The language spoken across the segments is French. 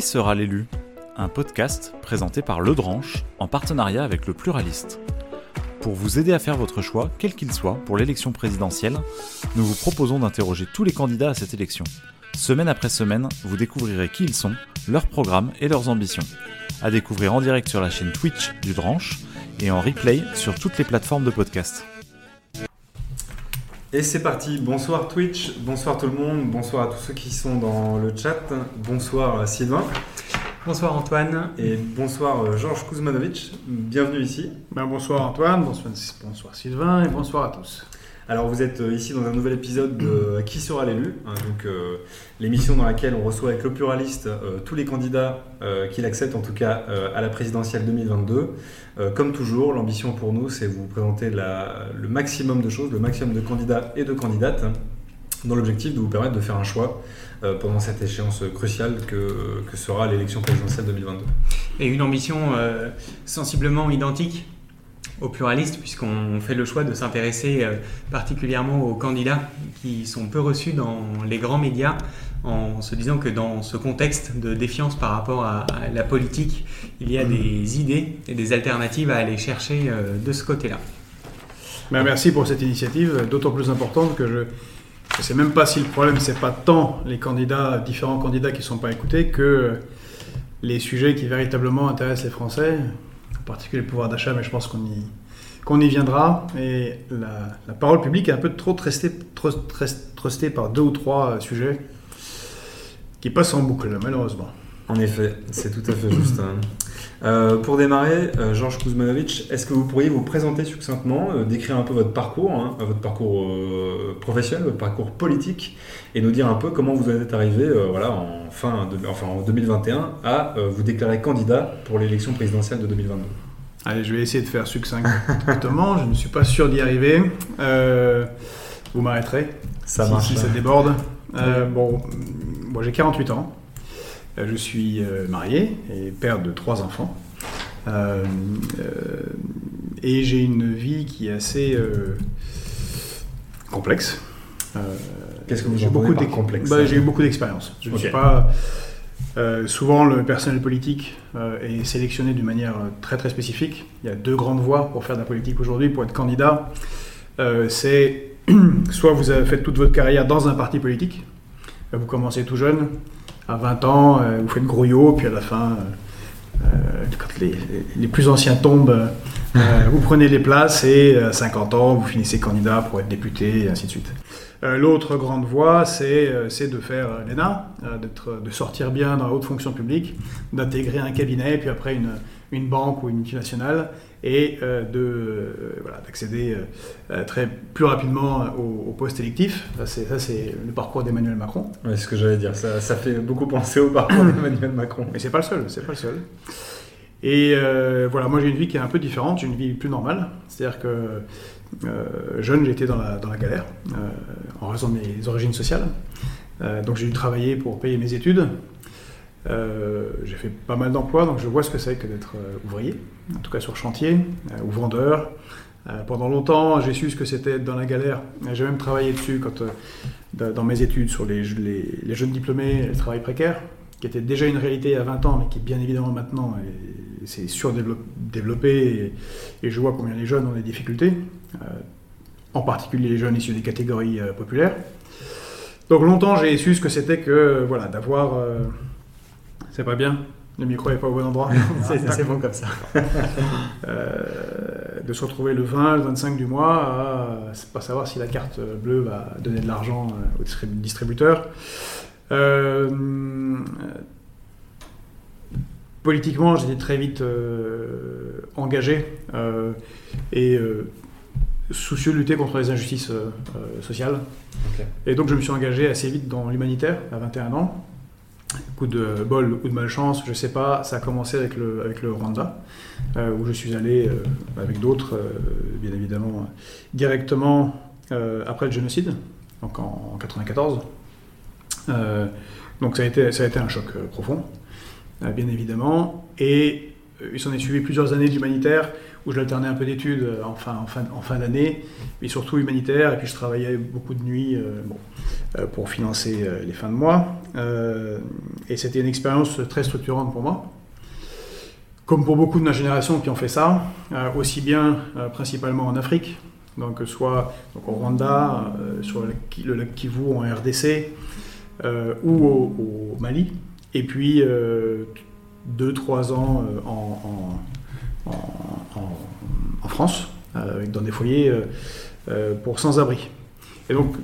Sera l'élu? Un podcast présenté par Le Dranche en partenariat avec le Pluraliste. Pour vous aider à faire votre choix, quel qu'il soit, pour l'élection présidentielle, nous vous proposons d'interroger tous les candidats à cette élection. Semaine après semaine, vous découvrirez qui ils sont, leurs programmes et leurs ambitions. À découvrir en direct sur la chaîne Twitch du Dranche et en replay sur toutes les plateformes de podcast. Et c'est parti, bonsoir Twitch, bonsoir tout le monde, bonsoir à tous ceux qui sont dans le chat, bonsoir Sylvain. Bonsoir Antoine. Et bonsoir euh, Georges Kuzmanovic, bienvenue ici. Ben, bonsoir Antoine, bonsoir, bonsoir Sylvain et bonsoir à tous. Alors vous êtes euh, ici dans un nouvel épisode de Qui sera l'élu hein, Donc euh, l'émission dans laquelle on reçoit avec le pluraliste tous les candidats qui l'acceptent en tout cas à la présidentielle 2022. comme toujours, l'ambition pour nous c'est vous présenter le maximum de choses, le maximum de candidats et de candidates hein, dans l'objectif de vous permettre de faire un choix pendant cette échéance cruciale que, que sera l'élection présidentielle 2022. Et une ambition sensiblement identique? Aux pluralistes, puisqu'on fait le choix de s'intéresser euh, particulièrement aux candidats qui sont peu reçus dans les grands médias, en se disant que dans ce contexte de défiance par rapport à, la politique, il y a des idées et des alternatives à aller chercher euh, de ce côté-là. Ben, merci pour cette initiative, d'autant plus importante que je ne sais même pas si le problème, c'est pas tant les candidats, différents candidats qui ne sont pas écoutés, que les sujets qui véritablement intéressent les Français, particulier le pouvoir d'achat, mais je pense qu'on y, y viendra. Et la, parole publique est un peu trop trustée, par deux ou trois euh, sujets qui passent en boucle, malheureusement. En effet, c'est tout à fait juste. Hein. Euh, pour démarrer, euh, Georges Kuzmanovic, est-ce que vous pourriez vous présenter succinctement, décrire un peu votre parcours, hein, votre parcours professionnel, votre parcours politique, et nous dire un peu comment vous êtes arrivé voilà, en, fin enfin, en 2021 à vous déclarer candidat pour l'élection présidentielle de 2022 Allez, je vais essayer de faire succinctement. je ne suis pas sûr d'y arriver. Euh, vous m'arrêterez ça si, marche, si ça déborde. Euh, bon, moi j'ai 48 ans. Euh, je suis marié et père de trois enfants. et j'ai une vie qui est assez complexe. Qu'est-ce que vous avez beaucoup par complexe bah, J'ai eu beaucoup d'expérience. Je ne suis pas euh, souvent, le personnel politique euh, est sélectionné d'une manière euh, très très spécifique. Il y a deux grandes voies pour faire de la politique aujourd'hui, pour être candidat. c'est soit vous avez fait toute votre carrière dans un parti politique, vous commencez tout jeune, à 20 ans, vous faites grouillot, puis à la fin, quand les, les, plus anciens tombent, vous prenez les places et à 50 ans, vous finissez candidat pour être député, et ainsi de suite. Euh, l'autre grande voie, c'est euh, de faire euh, l'ENA, de sortir bien dans la haute fonction publique, d'intégrer un cabinet, puis après une, une, banque ou une multinationale, et d'accéder très plus rapidement au, poste électif. Ça, c'est le parcours d'Emmanuel Macron. c'est ce que j'allais dire. Ça, ça, fait beaucoup penser au parcours d'Emmanuel Macron. Mais c'est pas le seul. C'est pas le seul. Et voilà, moi j'ai une vie qui est un peu différente. J'ai une vie plus normale. C'est-à-dire que euh, jeune, j'étais dans la, galère euh, en raison de mes origines sociales. Euh, donc j'ai dû travailler pour payer mes études. j'ai fait pas mal d'emplois, donc je vois ce que c'est que d'être ouvrier, en tout cas sur chantier, ou vendeur. pendant longtemps, j'ai su ce que c'était dans la galère. J'ai même travaillé dessus quand, dans mes études sur les, les, les jeunes diplômés, le travail précaire, qui était déjà une réalité à 20 ans, mais qui bien évidemment maintenant c'est surdéveloppé. Et, et, je vois combien les jeunes ont des difficultés. Euh, en particulier les jeunes issus des catégories euh, populaires. Donc longtemps j'ai su ce que c'était que voilà d'avoir, euh, c'est pas bien, le micro n'est pas au bon endroit. c'est bon comme ça. de se retrouver le 20, le 25 du mois à pas savoir si la carte bleue va donner de l'argent au distributeur. Politiquement, j'étais très vite engagé et soucieux de lutter contre les injustices euh, euh, sociales. Et donc je me suis engagé assez vite dans l'humanitaire à 21 ans. Coup de bol ou de malchance, je ne sais pas, ça a commencé avec le, avec le Rwanda, euh, où je suis allé avec d'autres, bien évidemment, directement après le génocide, donc en, 1994. 94. Donc ça a, été, un choc profond, bien évidemment. Et il s'en est suivi plusieurs années d'humanitaire où j'alternais un peu d'études en fin, d'année, mais surtout humanitaire, et puis je travaillais beaucoup de nuits pour financer les fins de mois. et c'était une expérience très structurante pour moi comme pour beaucoup de ma génération qui ont fait ça, aussi bien principalement en Afrique, donc soit au Rwanda, sur le, lac Kivu en RDC, ou au, Mali, et puis 2-3 ans en, en, France, euh, dans des foyers euh, euh, pour sans-abri. Et donc,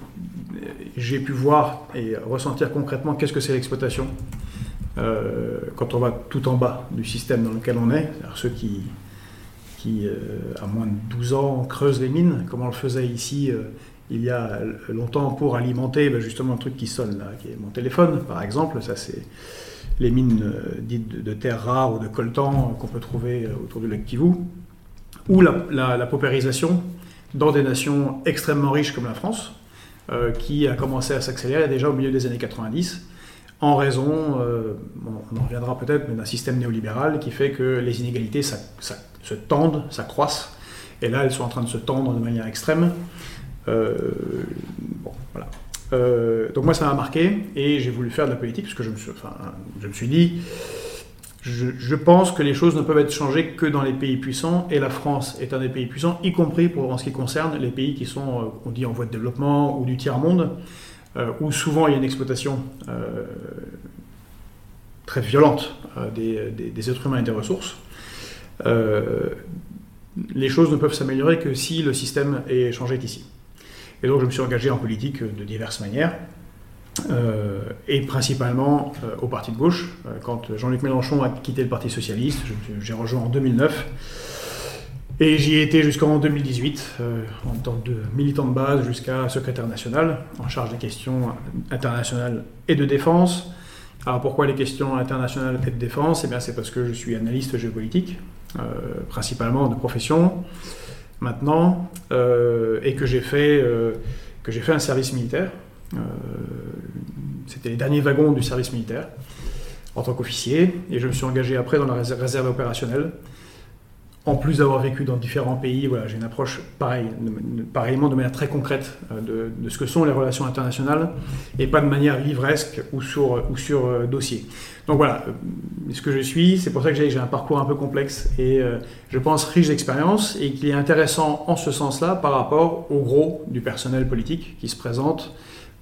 j'ai pu voir et ressentir concrètement qu'est-ce que c'est l'exploitation quand on va tout en bas du système dans lequel on est, ceux qui, qui à moins de 12 ans, creusent les mines, comme on le faisait ici il y a longtemps pour alimenter ben, justement un truc qui sonne là, qui est mon téléphone par exemple, ça c'est les mines euh, dites de, terre rare ou de coltan euh, qu'on peut trouver euh, autour du lac Kivu, ou la, paupérisation dans des nations extrêmement riches comme la France, qui a commencé à s'accélérer déjà au milieu des années 90, en raison, on en reviendra peut-être, mais d'un système néolibéral qui fait que les inégalités se tendent, ça croissent, et là elles sont en train de se tendre de manière extrême. Voilà. Euh, donc moi ça m'a marqué et j'ai voulu faire de la politique parce que je me suis, je dit, je, pense que les choses ne peuvent être changées que dans les pays puissants et la France est un des pays puissants, y compris pour, en ce qui concerne les pays qui sont, euh, on dit, en voie de développement ou du tiers-monde, euh, où souvent il y a une exploitation très violente des, des, êtres humains et des ressources. les choses ne peuvent s'améliorer que si le système est changé ici. Et donc je me suis engagé en politique de diverses manières. Euh, et principalement euh, au parti de gauche. Euh, quand Jean-Luc Mélenchon a quitté le Parti socialiste, j'ai rejoint en 2009. Et j'y ai été jusqu'en 2018, en tant que militant de base jusqu'à secrétaire national, en charge des questions internationales et de défense. Alors pourquoi les questions internationales et de défense? Eh bien c'est parce que je suis analyste géopolitique, principalement de profession maintenant, euh, et que j'ai fait, euh, que j'ai fait un service militaire. Euh, c'était les derniers wagons du service militaire en tant qu'officier, et je me suis engagé après dans la réserve opérationnelle en plus d'avoir vécu dans différents pays, voilà, j'ai une approche pareille, pareillement de manière très concrète euh, de, ce que sont les relations internationales et pas de manière livresque ou sur, sur euh, dossier. Donc voilà, euh, ce que je suis, c'est pour ça que j'ai un parcours un peu complexe et je pense riche d'expérience et qui est intéressant en ce sens-là par rapport au gros du personnel politique qui se présente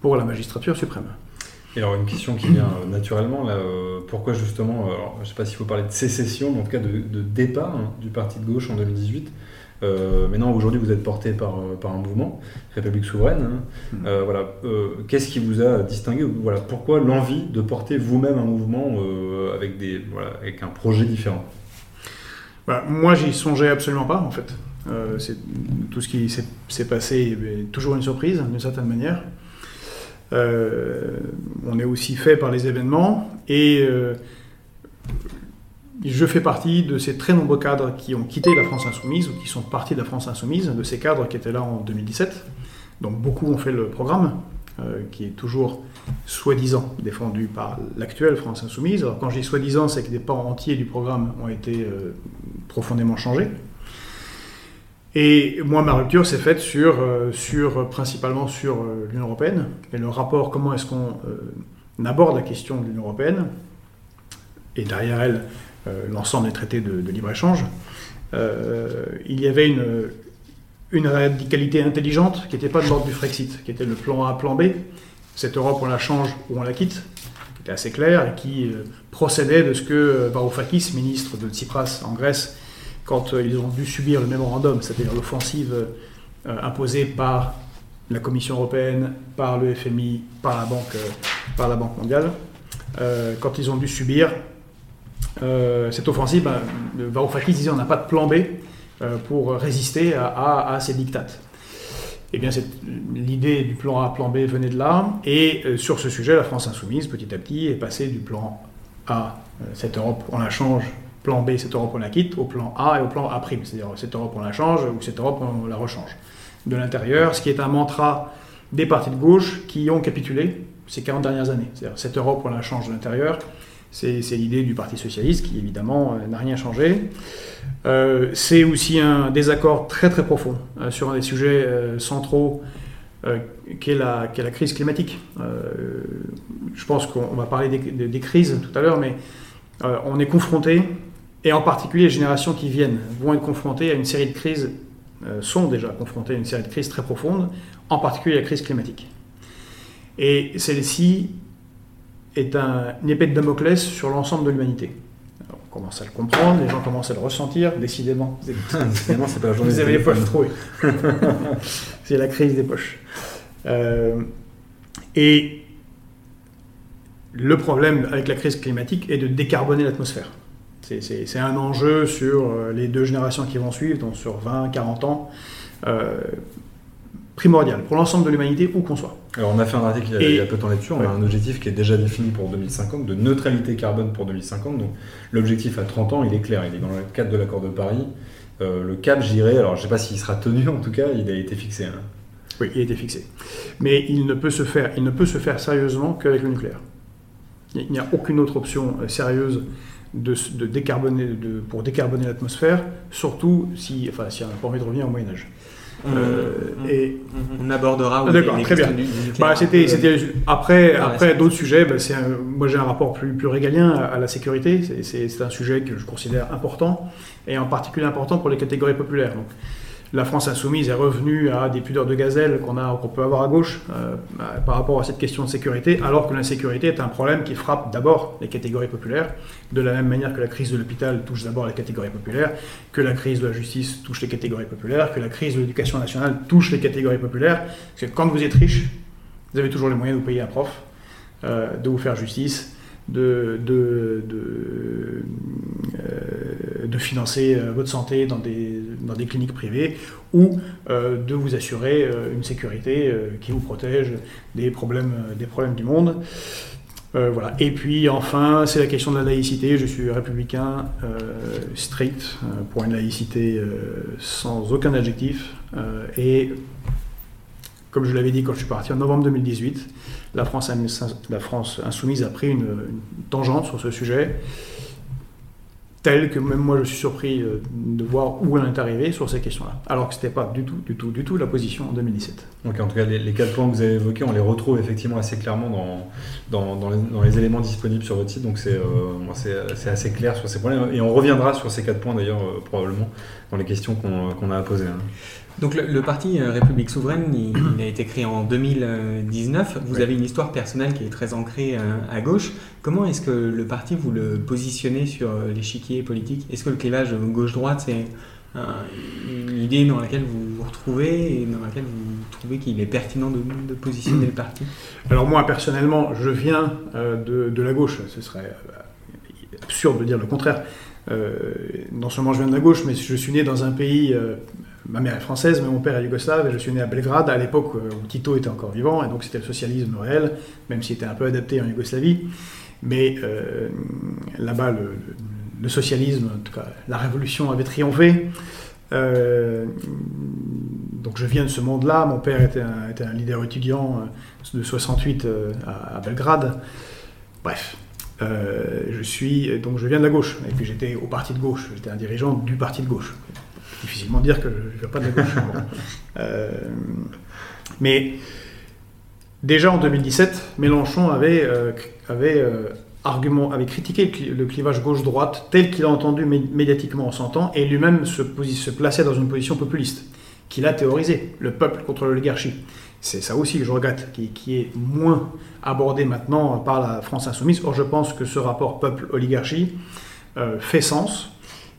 pour la magistrature suprême. Et alors une question qui vient euh, naturellement, là, euh, pourquoi justement, euh, alors, je ne sais pas s'il faut parler de sécession, mais en tout cas de, départ hein, du parti de gauche en 2018 Maintenant, aujourd'hui, vous êtes porté par, par un mouvement, République souveraine. Hein. Hmm. voilà, qu'est-ce qui vous a distingué Voilà, pourquoi l'envie de porter vous-même un mouvement avec, des, voilà, avec un projet différent? Bah, Moi, j'y songeais absolument pas, en fait. c'est tout ce qui s'est passé est toujours une surprise, d'une certaine manière. Euh, on est aussi fait par les événements et euh, je fais partie de ces très nombreux cadres qui ont quitté la France insoumise ou qui sont partis de la France insoumise, de ces cadres qui étaient là en 2017. Donc beaucoup ont fait le programme, euh, qui est toujours soi-disant défendu par l'actuelle France insoumise. Alors quand je dis soi-disant, c'est que des pans entiers du programme ont été profondément changés. Et moi, ma rupture s'est faite sur, euh, sur, principalement sur euh, l'Union européenne et le rapport, comment est-ce qu'on euh, aborde la question de l'Union européenne, et derrière elle, l'ensemble des traités de, libre-échange. il y avait une, une radicalité intelligente qui n'était pas de l'ordre du Frexit, qui était le plan A, plan B. Cette Europe, on la change ou on la quitte, qui était assez clair et qui procédait de ce que Varoufakis, ministre de Tsipras en Grèce, quand euh, ils ont dû subir le mémorandum, c'est-à-dire l'offensive euh, imposée par la Commission européenne, par le FMI, par la Banque, euh, par la banque mondiale, quand ils ont dû subir cette offensive, Varoufakis disait on n'a pas de plan B pour résister à, ces dictates. Eh bien, l'idée du plan A, plan B venait de là, et sur ce sujet, la France insoumise, petit à petit, est passée du plan A, cette Europe, on la change plan B, cette Europe on la quitte, au plan A et au plan A'. C'est-à-dire cette Europe on la change ou cette Europe on la rechange. De l'intérieur, ce qui est un mantra des partis de gauche qui ont capitulé ces 40 dernières années. C'est-à-dire cette Europe on la change de l'intérieur. C'est l'idée du Parti socialiste qui évidemment euh, n'a rien changé. Euh, c'est aussi un désaccord très très profond euh, sur un des sujets centraux qui est, la, crise climatique. je pense qu'on va parler des, crises tout à l'heure, mais on est confronté, et en particulier les générations qui viennent vont être confrontées à une série de crises, sont déjà confrontées à une série de crises très profondes, en particulier la crise climatique. Et celle-ci est un, une épée de Damoclès sur l'ensemble de l'humanité commence à le comprendre, les gens commencent à le ressentir, décidément. décidément, c'est pas la journée Vous avez les poches trouées. c'est la crise des poches. Euh, et le problème avec la crise climatique est de décarboner l'atmosphère. C'est un enjeu sur euh, les deux générations qui vont suivre, donc sur 20, 40 ans. Euh, primordial pour l'ensemble de l'humanité où qu'on soit. Alors on a fait un article il y a, peu de temps là-dessus, on a un objectif qui est déjà défini pour 2050, de neutralité carbone pour 2050. Donc l'objectif à 30 ans, il est clair, il est dans le cadre de l'accord de Paris. Euh, le cap, j'irai, alors je ne sais pas s'il sera tenu, en tout cas, il a été fixé. Hein. Oui, il a été fixé. Mais il ne peut se faire, il ne peut se faire sérieusement qu'avec le nucléaire. Il n'y a aucune autre option euh, sérieuse de, décarboner, de, pour décarboner l'atmosphère, surtout si, enfin, si on n'a pas envie de revenir au Moyen Âge. Euh, et on abordera. Ah, d'accord, très bien. Bah, c'était, c'était après, après d'autres sujets. Bah, c'est moi, j'ai un rapport plus, plus régalien à, la sécurité. C'est, c'est, un sujet que je considère important et en particulier important pour les catégories populaires. Donc, la France insoumise est revenue à des pudeurs de gazelle qu'on qu'on peut avoir à gauche euh, par rapport à cette question de sécurité, alors que l'insécurité est un problème qui frappe d'abord les catégories populaires, de la même manière que la crise de l'hôpital touche d'abord les catégories populaires, que la crise de la justice touche les catégories populaires, que la crise de l'éducation nationale touche les catégories populaires. Parce que quand vous êtes riche, vous avez toujours les moyens de vous payer un prof, euh, de vous faire justice, de, de, de, euh, financer euh, votre santé dans des, dans des cliniques privées ou euh, de vous assurer une sécurité qui vous protège des problèmes, des problèmes du monde. voilà. Et puis enfin, c'est la question de la laïcité. Je suis républicain strict pour une laïcité sans aucun adjectif. et comme je l'avais dit quand je suis parti en novembre 2018, la France, insoumise a pris une, tangente sur ce sujet, telle que même moi je suis surpris euh, de voir où elle est arrivée sur ces questions-là. Alors que ce n'était pas du tout, du tout, du tout la position en 2017. Donc en tout cas, les, quatre points que vous avez évoqués, on les retrouve effectivement assez clairement dans, dans, les, éléments disponibles sur votre site. Donc c'est euh, assez clair sur ces points-là. Et on reviendra sur ces quatre points d'ailleurs, euh, probablement, dans les questions qu'on a à poser. Hein. Donc le, parti euh, République souveraine, il, a été créé en 2019. Vous avez une histoire personnelle qui est très ancrée euh, à, gauche. Comment est-ce que le parti, vous le positionnez sur euh, l'échiquier politique? Est-ce que le clivage gauche-droite, c'est une idée dans laquelle vous vous retrouvez et dans laquelle vous trouvez qu'il est pertinent de, positionner le parti? Alors moi, personnellement, je viens de, de, la gauche. Ce serait absurde de dire le contraire. non seulement je viens de la gauche, mais je suis né dans un pays ma mère est française, mais mon père est yougoslave, et je suis né à Belgrade, à l'époque euh, où Tito était encore vivant, et donc c'était le socialisme réel, même s'il était un peu adapté en Yougoslavie. Mais euh, là-bas, le, socialisme, en tout cas, la révolution avait triomphé. Euh, donc je viens de ce monde-là. Mon père était un, leader étudiant de 68 à, Belgrade. Bref, je suis donc je viens de la gauche. Et puis j'étais au parti de gauche. J'étais un dirigeant du parti de gauche difficilement dire que je ne viens pas de la gauche. Euh, mais déjà en 2017, Mélenchon avait, euh, avait, euh, argument, avait critiqué le clivage gauche-droite tel qu'il a entendu médiatiquement en 100 ans, et lui-même se, se plaçait dans une position populiste, qu'il a théorisé, le peuple contre l'oligarchie. C'est ça aussi que je regrette, qui, qui, est moins abordé maintenant par la France insoumise. Or, je pense que ce rapport peuple-oligarchie fait sens,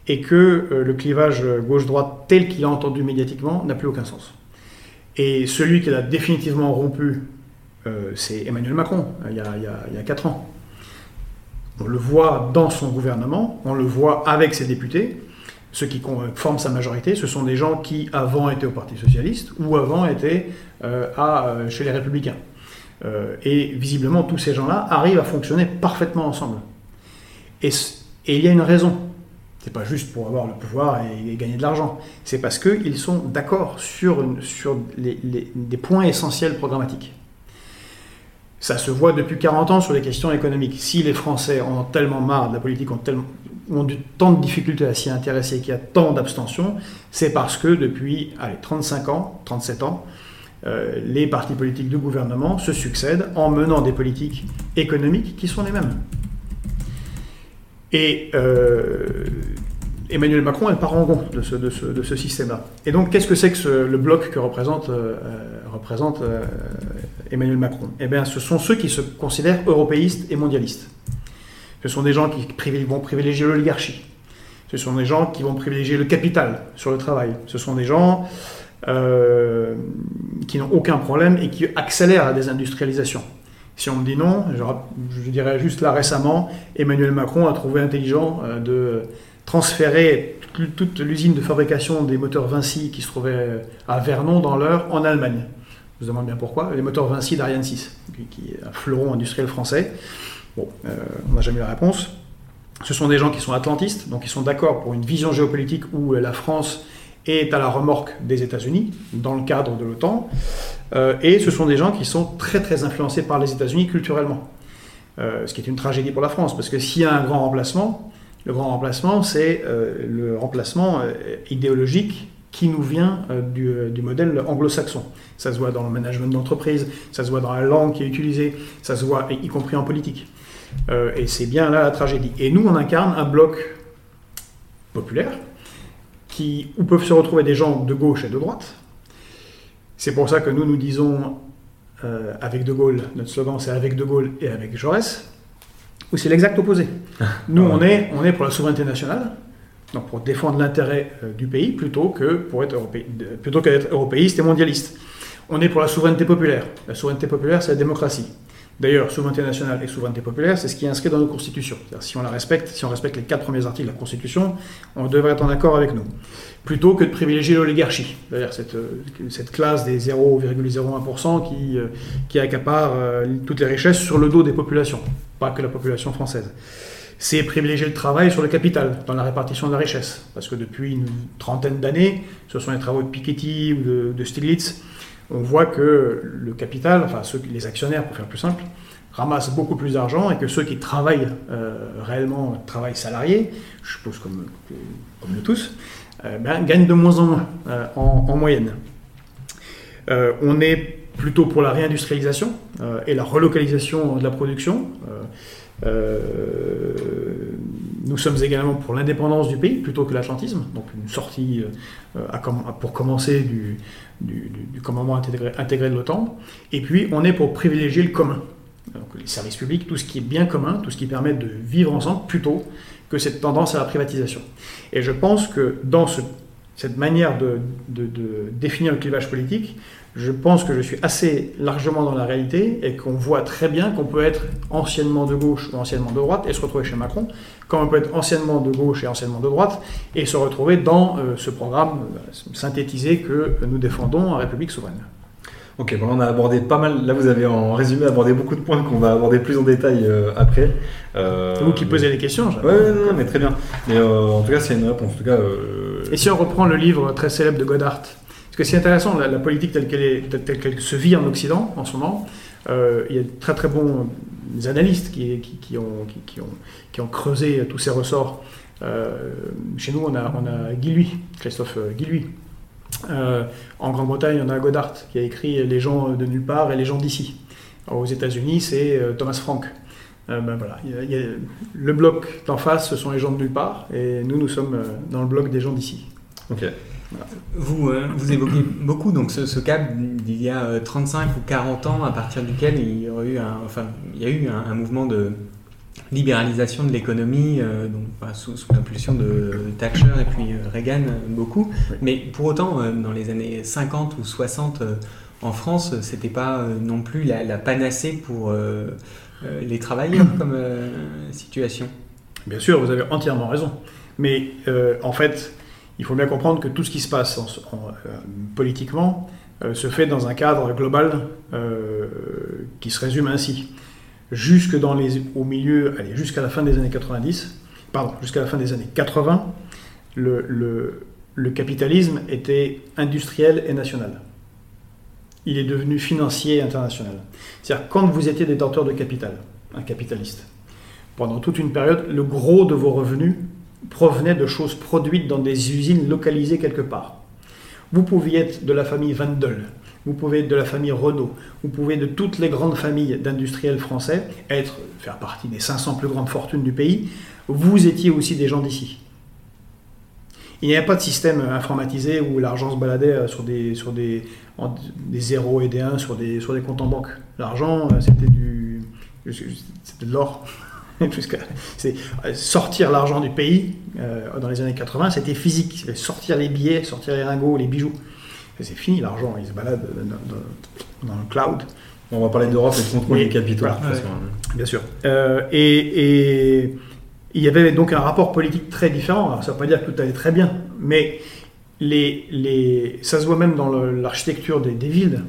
et que euh, le clivage gauche-droite tel qu'il a entendu médiatiquement n'a plus aucun sens. Et celui qui l'a définitivement rompu, euh, c'est Emmanuel Macron, il y, a, il, y a, 4 ans. On le voit dans son gouvernement, on le voit avec ses députés. Ceux qui forment sa majorité, ce sont des gens qui avant étaient au Parti Socialiste ou avant étaient euh, à, chez les Républicains. et visiblement, tous ces gens-là arrivent à fonctionner parfaitement ensemble. Et il y a une raison c'est pas juste pour avoir le pouvoir et, gagner de l'argent. C'est parce qu'ils sont d'accord sur, sur des points essentiels programmatiques. Ça se voit depuis 40 ans sur les questions économiques. Si les Français en ont tellement marre de la politique, ont tellement, ont du, tant de difficultés à s'y intéresser, qu'il y a tant d'abstention, c'est parce que depuis allez, 35 ans, 37 ans, euh, les partis politiques du gouvernement se succèdent en menant des politiques économiques qui sont les mêmes. Et euh, Emmanuel Macron est parangon de ce, système-là. Et donc, qu'est-ce que c'est que le bloc que représente, euh, représente euh, Emmanuel Macron? Eh bien, ce sont ceux qui se considèrent européistes et mondialistes. Ce sont des gens qui vont privilégier l'oligarchie. Ce sont des gens qui vont privilégier le capital sur le travail. Ce sont des gens qui n'ont aucun problème et qui accélèrent la désindustrialisation. Si on me dit non, je, dirais juste là récemment, Emmanuel Macron a trouvé intelligent euh, de transférer toute l'usine de fabrication des moteurs Vinci qui se trouvait à Vernon dans l'heure en Allemagne. Je vous demande bien pourquoi. Les moteurs Vinci d'Ariane 6, qui est un fleuron industriel français. Bon, euh, on n'a jamais eu la réponse. Ce sont des gens qui sont atlantistes, donc ils sont d'accord pour une vision géopolitique où la France est à la remorque des États-Unis dans le cadre de l'OTAN. Euh, et ce sont des gens qui sont très très influencés par les États-Unis culturellement. Euh, ce qui est une tragédie pour la France, parce que s'il y a un grand remplacement, le grand remplacement, c'est euh, le remplacement idéologique qui nous vient du, du, modèle anglo-saxon. Ça se voit dans le management d'entreprise, ça se voit dans la langue qui est utilisée, ça se voit y compris en politique. et c'est bien là la tragédie. Et nous, on incarne un bloc populaire, qui, où peuvent se retrouver des gens de gauche et de droite. C'est pour ça que nous, nous disons, euh, avec De Gaulle, notre slogan c'est avec De Gaulle et avec Jaurès, ou c'est l'exact opposé. Nous, on est, on est pour la souveraineté nationale, donc pour défendre l'intérêt euh, du pays, plutôt que pour être, europé, plutôt qu'être européiste et mondialiste. On est pour la souveraineté populaire. La souveraineté populaire, c'est la démocratie. D'ailleurs, souveraineté nationale et souveraineté populaire, c'est ce qui est inscrit dans nos constitutions. Si on la respecte, si on respecte les quatre premiers articles de la Constitution, on devrait être en accord avec nous. Plutôt que de privilégier l'oligarchie, c'est-à-dire cette, cette, classe des 0,01% qui, qui accapare euh, toutes les richesses sur le dos des populations, pas que la population française. C'est privilégier le travail sur le capital dans la répartition de la richesse. Parce que depuis une trentaine d'années, ce sont les travaux de Piketty ou de Stiglitz, on voit que le capital, enfin ceux, les actionnaires pour faire plus simple, ramassent beaucoup plus d'argent et que ceux qui travaillent euh, réellement, travaillent salariés, je suppose comme, nous tous, euh, ben, gagnent de moins en moins euh, en, en, moyenne. On est plutôt pour la réindustrialisation et la relocalisation de la production. Nous sommes également pour l'indépendance du pays plutôt que l'atlantisme, donc une sortie à, pour commencer du commandement intégré, intégré de l'OTAN. Et puis, on est pour privilégier le commun. Donc, les services publics, tout ce qui est bien commun, tout ce qui permet de vivre ensemble, plutôt que cette tendance à la privatisation. Et je pense que dans ce, cette manière de, de, de, définir le clivage politique, je pense que je suis assez largement dans la réalité et qu'on voit très bien qu'on peut être anciennement de gauche ou anciennement de droite et se retrouver chez Macron, comme on peut être anciennement de gauche et anciennement de droite et se retrouver dans euh, ce programme euh, synthétisé que nous défendons en République souveraine. Ok, bon, on a abordé pas mal. Là, vous avez en résumé abordé beaucoup de points qu'on va aborder plus en détail euh, après. Euh, C'est vous qui posez les questions. Ouais, ouais, non, mais très bien. Mais euh, en tout cas, c'est une réponse. En tout cas, Et si on reprend le livre très célèbre de Godard, parce que c'est intéressant, la, politique telle qu'elle se vit en Occident en ce moment. il y a de très très bons analystes qui, ont, creusé tous ces ressorts. chez nous, on a, on Guy Lui, Christophe Guy Lui, euh, en Grande-Bretagne, on a Godard qui a écrit Les gens de nulle part et les gens d'ici. Aux États-Unis, c'est euh, Thomas Frank. Euh, ben voilà. il y a, il y a, le bloc d'en face, ce sont les gens de nulle part, et nous, nous sommes dans le bloc des gens d'ici. Ok. Voilà. Vous, euh, vous évoquez beaucoup donc ce, ce cas d'il y a 35 ou 40 ans à partir duquel il y, aurait eu un, enfin, il y a eu un, un mouvement de, libéralisation de l'économie, euh, donc bah, sous, sous l'impulsion de Thatcher et puis euh, Reagan beaucoup. Oui. Mais pour autant, euh, dans les années 50 ou 60 en France, c'était pas non plus la, la panacée pour les travailleurs comme situation. Bien sûr, vous avez entièrement raison. Mais en fait, il faut bien comprendre que tout ce qui se passe en, en, politiquement se fait dans un cadre global qui se résume ainsi jusque dans les, au milieu, allez, jusqu'à la fin des années 90, pardon, jusqu'à la fin des années 80, le, le, le, capitalisme était industriel et national. Il est devenu financier international. C'est-à-dire, quand vous étiez détenteur de capital, un capitaliste, pendant toute une période, le gros de vos revenus provenaient de choses produites dans des usines localisées quelque part. Vous pouviez être de la famille Vandel, vous pouvez être de la famille Renault, vous pouvez de toutes les grandes familles d'industriels français être, faire partie des 500 plus grandes fortunes du pays, vous étiez aussi des gens d'ici. Il n'y avait pas de système informatisé où l'argent se baladait euh, sur des, sur des, des 0 et des 1 sur des, sur des comptes en banque. L'argent, euh, c'était du, c'était de l'or. c'est sortir l'argent du pays euh, dans les années 80, c'était physique. Sortir les billets, sortir les lingots, les bijoux. C'est fini, l'argent, il se balade dans, le cloud. On va parler d'Europe et de contrôle des capitaux. Bien sûr. Euh, et, et, il y avait donc un rapport politique très différent. Ça ne veut pas dire que tout allait très bien, mais les, les, ça se voit même dans l'architecture des, villes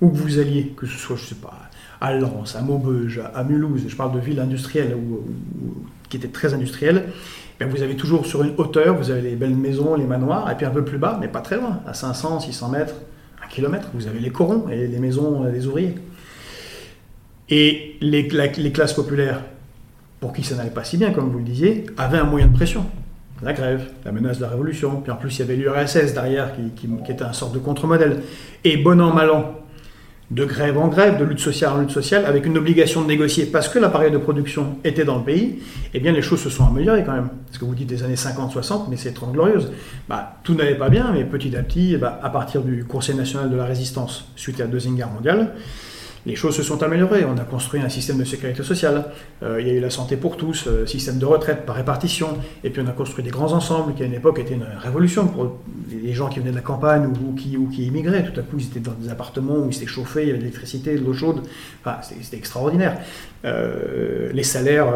où vous alliez, que ce soit, je sais pas, à Lens, à Maubeuge, à Mulhouse, je parle de villes industrielles qui étaient très industrielles, ben vous avez toujours sur une hauteur, vous avez les belles maisons, les manoirs, et puis un peu plus bas, mais pas très loin, à 500, 600 mètres, un kilomètre, vous avez les corons et les maisons des ouvriers. Et les, les classes populaires, pour qui ça n'allait pas si bien, comme vous le disiez, avaient un moyen de pression. La grève, la menace de la révolution, puis en plus il y avait l'URSS derrière qui, était un sorte de contre-modèle. Et bon an, mal an, de grève en grève, de lutte sociale en lutte sociale, avec une obligation de négocier parce que l'appareil de production était dans le pays, eh bien les choses se sont améliorées quand même. Parce que vous dites des années 50-60, mais c'est 30 glorieuses. Bah, tout n'allait pas bien, mais petit à petit, bah, à partir du Conseil national de la résistance suite à la Deuxième Guerre mondiale, les choses se sont améliorées. On a construit un système de sécurité sociale. Euh, il y a eu la santé pour tous, euh, système de retraite par répartition. Et puis on a construit des grands ensembles qui à une époque étaient une révolution pour les gens qui venaient de la campagne ou, qui, ou qui immigraient. Tout à coup, ils étaient dans des appartements où ils étaient chauffés, il y avait de l'électricité, de l'eau chaude. Enfin, c'était extraordinaire. Euh, les salaires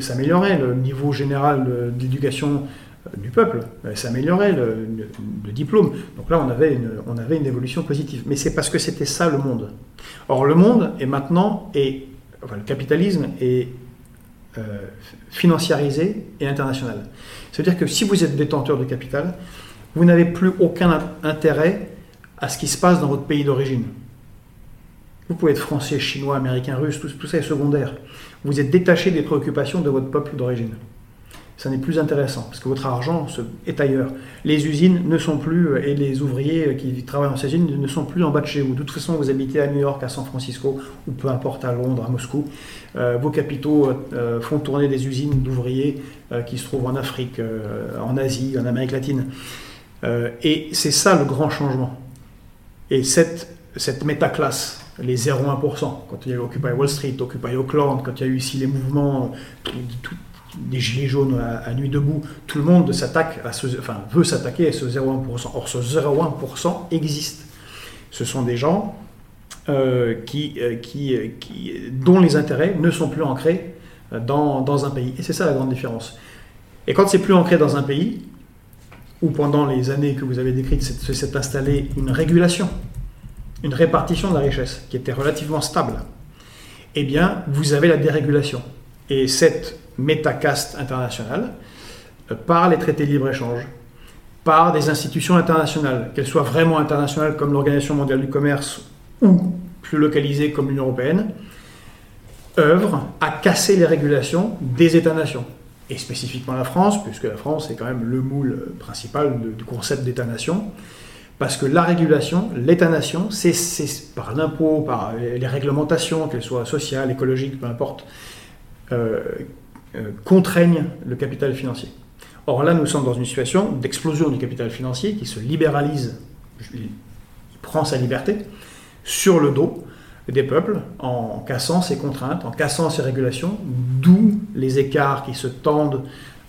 s'amélioraient. Le niveau général d'éducation du peuple s'améliorait, le, diplôme. Donc là, on avait une, on avait une évolution positive. Mais c'est parce que c'était ça le monde. Or, le monde est maintenant, et, le capitalisme est euh, financiarisé et international. C'est-à-dire que si vous êtes détenteur de capital, vous n'avez plus aucun intérêt à ce qui se passe dans votre pays d'origine. Vous pouvez être français, chinois, américain, russe, tout, tout ça est secondaire. Vous êtes détaché des préoccupations de votre peuple d'origine ça n'est plus intéressant parce que votre argent est ailleurs. Les usines ne sont plus, euh, et les ouvriers qui travaillent dans ces usines ne sont plus en bas de chez vous. De toute façon, vous habitez à New York, à San Francisco, ou peu importe à Londres, à Moscou. Euh, vos capitaux euh, font tourner des usines d'ouvriers qui se trouvent en Afrique, en Asie, en Amérique latine. et c'est ça le grand changement. Et cette, cette métaclasse, les 0,1%, quand il y a eu Occupy Wall Street, Occupy Auckland, quand il y a eu ici les mouvements, tout, des gilets jaunes à, nuit debout, tout le monde s'attaque à ce, enfin, veut s'attaquer à ce 0,1%. Or, ce 0,1% existe. Ce sont des gens euh, qui, euh, qui, qui, dont les intérêts ne sont plus ancrés dans, dans un pays. Et c'est ça la grande différence. Et quand c'est plus ancré dans un pays, où pendant les années que vous avez décrites s'est installée une régulation, une répartition de la richesse qui était relativement stable, eh bien, vous avez la dérégulation. Et cette métacaste internationale euh, par les traités de libre-échange, par des institutions internationales, qu'elles soient vraiment internationales comme l'Organisation mondiale du commerce ou plus localisées comme l'Union européenne, œuvrent à casser les régulations des États-nations. Et spécifiquement la France, puisque la France est quand même le moule principal du concept d'État-nation, parce que la régulation, l'État-nation, c'est par l'impôt, par les réglementations, qu'elles soient sociales, écologiques, peu importe, euh, contraignent le capital financier. Or là, nous sommes dans une situation d'explosion du capital financier qui se libéralise, il prend sa liberté sur le dos des peuples en cassant ses contraintes, en cassant ses régulations, d'où les écarts qui se tendent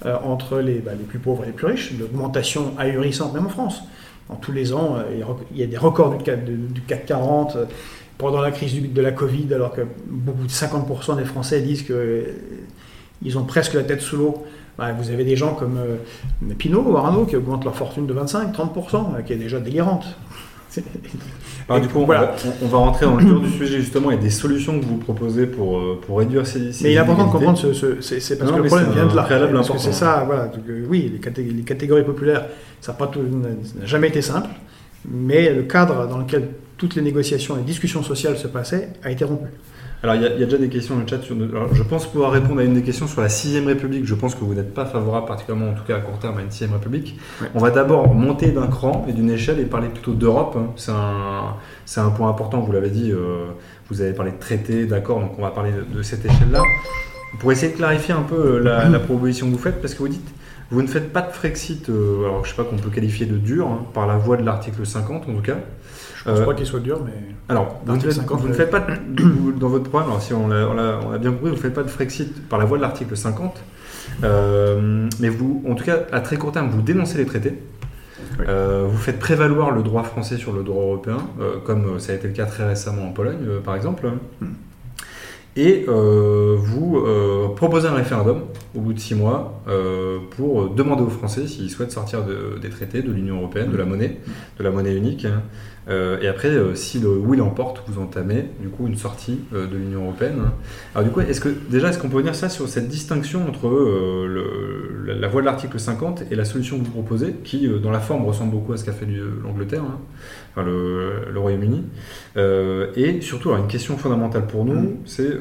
euh, entre les, bah, les, plus pauvres et les plus riches, l'augmentation ahurissante même en France. En tous les ans, euh, il y a des records du CAC 40 pendant la crise de la Covid, alors que beaucoup de 50% des Français disent que ils ont presque la tête sous l'eau. Bah, vous avez des gens comme euh, Pinot ou Arnaud qui augmentent leur fortune de 25-30%, euh, qui est déjà délirante. Alors, du coup, on, va, rentrer dans le cœur du sujet justement et des solutions que vous proposez pour, euh, pour réduire ces, ces Mais il est important de comprendre, ce, c'est parce que le problème vient de là. Parce que c'est ça, voilà. oui, les catégories, les catégories populaires, ça n'a jamais été simple, mais le cadre dans lequel toutes les négociations et discussions sociales se passaient a été rompu. Alors, il y, a déjà des questions dans le chat. Sur, je pense pouvoir répondre à une des questions sur la 6ème République. Je pense que vous n'êtes pas favorable, particulièrement en tout cas à court terme, à une 6ème République. On va d'abord monter d'un cran et d'une échelle et parler plutôt d'Europe. Hein. C'est un, un, point important, vous l'avez dit. Euh, vous avez parlé de traité, d'accord, donc on va parler de, cette échelle-là. Pour essayer de clarifier un peu euh, la, proposition que vous faites, parce que vous dites, vous ne faites pas de Frexit, euh, alors je sais pas qu'on peut qualifier de dur, hein, par la voie de l'article 50 en tout cas. Je ne pense pas qu'il soit dur, mais. Alors, vous, ne faites, pas, dans votre programme, alors si on a, bien compris, vous ne faites pas de Frexit par la voie de l'article 50, euh, mais vous, en tout cas, à très court terme, vous dénoncez les traités. Euh, vous faites prévaloir le droit français sur le droit européen, euh, comme ça a été le cas très récemment en Pologne, par exemple. Hmm. Et vous proposez un référendum au bout de six mois pour demander aux Français s'ils souhaitent sortir des traités de l'Union européenne, de la monnaie, de la monnaie unique. Hein. Euh, et après, euh, si le oui l'emporte, vous entamez du coup une sortie euh, de l'Union européenne. Alors du coup, est-ce que déjà, est-ce qu'on peut venir ça sur cette distinction entre la, voie de l'article 50 et la solution que vous proposez, qui dans la forme ressemble beaucoup à ce qu'a fait l'Angleterre, hein, enfin le, Royaume-Uni, et surtout, alors, une question fondamentale pour nous, mmh. c'est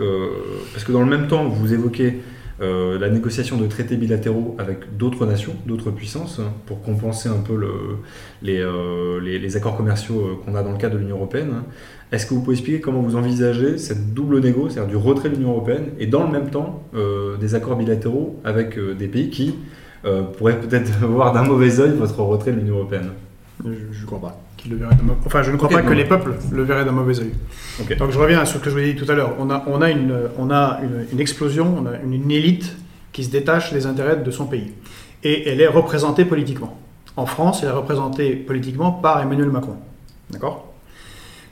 parce que dans le même temps, vous évoquez euh, la négociation de traités bilatéraux avec d'autres nations, d'autres puissances, hein, pour compenser un peu euh, les, accords commerciaux euh, qu'on a dans le cadre de l'Union européenne. Est-ce que vous pouvez expliquer comment vous envisagez cette double négo, c'est-à-dire du retrait de l'Union européenne et dans le même temps des accords bilatéraux avec des pays qui pourraient peut-être voir d'un mauvais oeil votre retrait de l'Union européenne? Je ne crois pas. Enfin, je ne crois pas que les peuples le verraient d'un mauvais oeil. Donc je reviens à ce que je vous ai dit tout à l'heure. On a, on a, une, on a une, explosion, on a une, élite qui se détache des intérêts de son pays. Et elle est représentée politiquement. En France, elle est représentée politiquement par Emmanuel Macron. D'accord?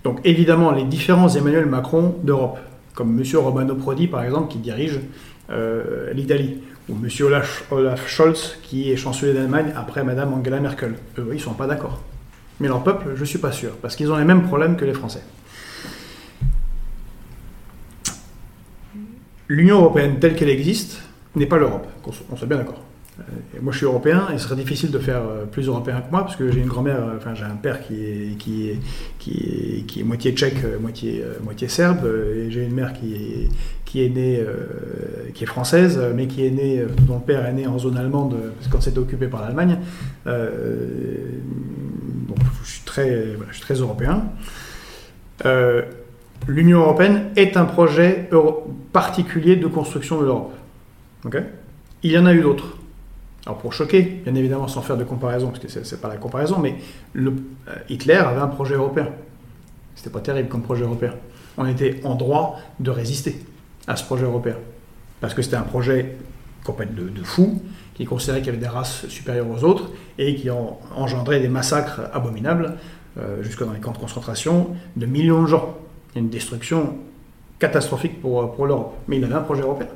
Donc évidemment, les différents Emmanuel Macron d'Europe, comme M. Romano Prodi par exemple, qui dirige euh, l'Italie, ou M. Olaf, Olaf Scholz, qui est chancelier d'Allemagne après Mme Angela Merkel, eux, ils ne sont pas d'accord. Mais leur peuple, je ne suis pas sûr, parce qu'ils ont les mêmes problèmes que les Français. L'Union européenne telle qu'elle existe n'est pas l'Europe, on soit bien d'accord. Euh, moi, je suis européen, et il serait difficile de faire euh, plus européen que moi, parce que j'ai une grand-mère, euh, enfin, j'ai un père qui est, qui est, qui est, moitié tchèque, moitié, moitié serbe, et j'ai une mère qui est, qui est née, qui est française, mais qui est née, dont le père est né en zone allemande, parce que quand c'était occupé par l'Allemagne. Très, je suis très européen. L'Union européenne est un projet particulier de construction de l'Europe. Il y en a eu d'autres. Alors pour choquer, bien évidemment, sans faire de comparaison, parce que ce n'est pas la comparaison, mais euh, Hitler avait un projet européen. C'était pas terrible comme projet européen. On était en droit de résister à ce projet européen. Parce que c'était un projet de, de fou, qui considérait qu'il y avait des races supérieures aux autres, et qui ont engendré des massacres abominables, euh, jusque dans les camps de concentration, de millions de gens. Une destruction catastrophique pour, pour l'Europe. Mais il avait un projet européen.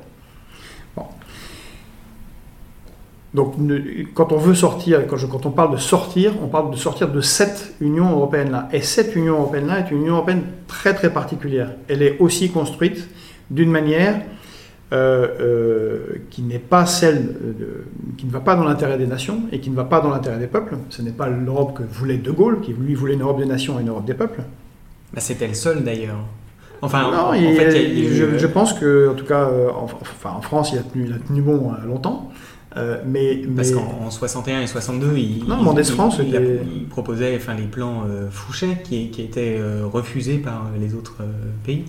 Donc, quand on veut sortir, quand, on parle de sortir, on parle de sortir de cette Union européenne-là. Et cette Union européenne-là est une Union européenne très très particulière. Elle est aussi construite d'une manière qui n'est pas celle, qui ne va pas dans l'intérêt des nations et qui ne va pas dans l'intérêt des peuples. Ce n'est pas l'Europe que voulait De Gaulle, qui lui voulait une Europe des nations et une Europe des peuples. Bah, C'était le seul d'ailleurs. Enfin, en, fait, je, pense que, en tout cas, euh, en, enfin, en France, il a tenu, il a tenu bon longtemps. Euh, mais, Parce qu'en 61 et 62, il, France, proposait enfin, les plans euh, Fouché qui, qui étaient euh, refusés par les autres pays.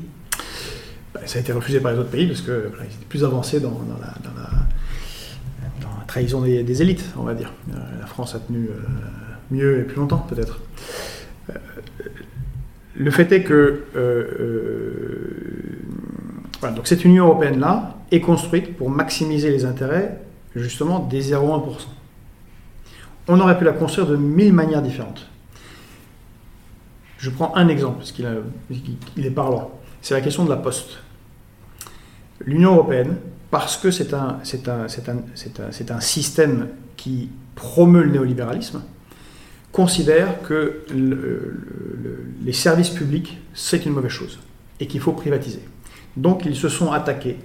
Bah, ça a été refusé par les autres pays parce qu'ils étaient plus avancés dans, la, trahison des, élites, on va dire. la France a tenu mieux et plus longtemps, peut-être. le fait est que donc cette Union européenne-là est construite pour maximiser les intérêts justement des 0,1%. On aurait pu la construire de mille manières différentes. Je prends un exemple, parce qu'il est parlant. C'est la question de la poste. L'Union européenne, parce que c'est un, système qui promeut le néolibéralisme, considère que les services publics, c'est une mauvaise chose et qu'il faut privatiser. Donc ils se sont attaqués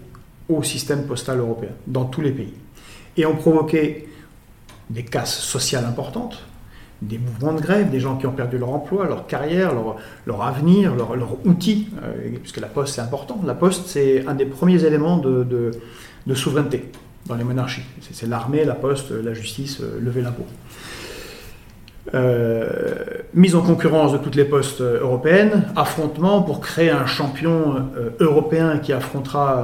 au système postal européen dans tous les pays et ont provoqué des casses sociales importantes, des mouvements de grève, des gens qui ont perdu leur emploi, leur carrière, leur, avenir, leur, leur outil, puisque la poste c'est important. La poste c'est un des premiers éléments de, de souveraineté dans les monarchies. C'est l'armée, la poste, la justice, lever l'impôt. Euh, mise en concurrence de toutes les postes européennes, affrontement pour créer un champion euh, européen qui affrontera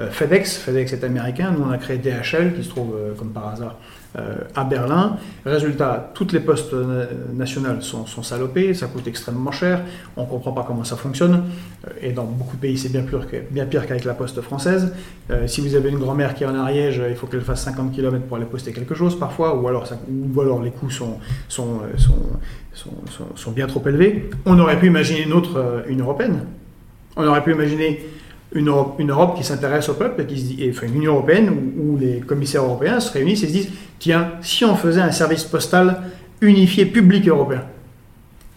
euh, FedEx. FedEx est américain, nous on a créé DHL qui se trouve comme par hasard euh, à Berlin. Résultat, toutes les postes nationales sont, salopées, ça coûte extrêmement cher, on ne comprend pas comment ça fonctionne, euh, et dans beaucoup de pays c'est bien pire, qu'avec la poste française. Euh, si vous avez une grand-mère qui est en Ariège, il faut qu'elle fasse 50 km pour aller poster quelque chose parfois, ou alors, les coûts sont, bien trop élevés. On aurait pu imaginer une autre Union européenne. On aurait pu imaginer une Europe, qui s'intéresse au peuple, et qui se dit, enfin une Union européenne où, les commissaires européens se réunissent et se disent tiens, si on faisait un service postal unifié public européen,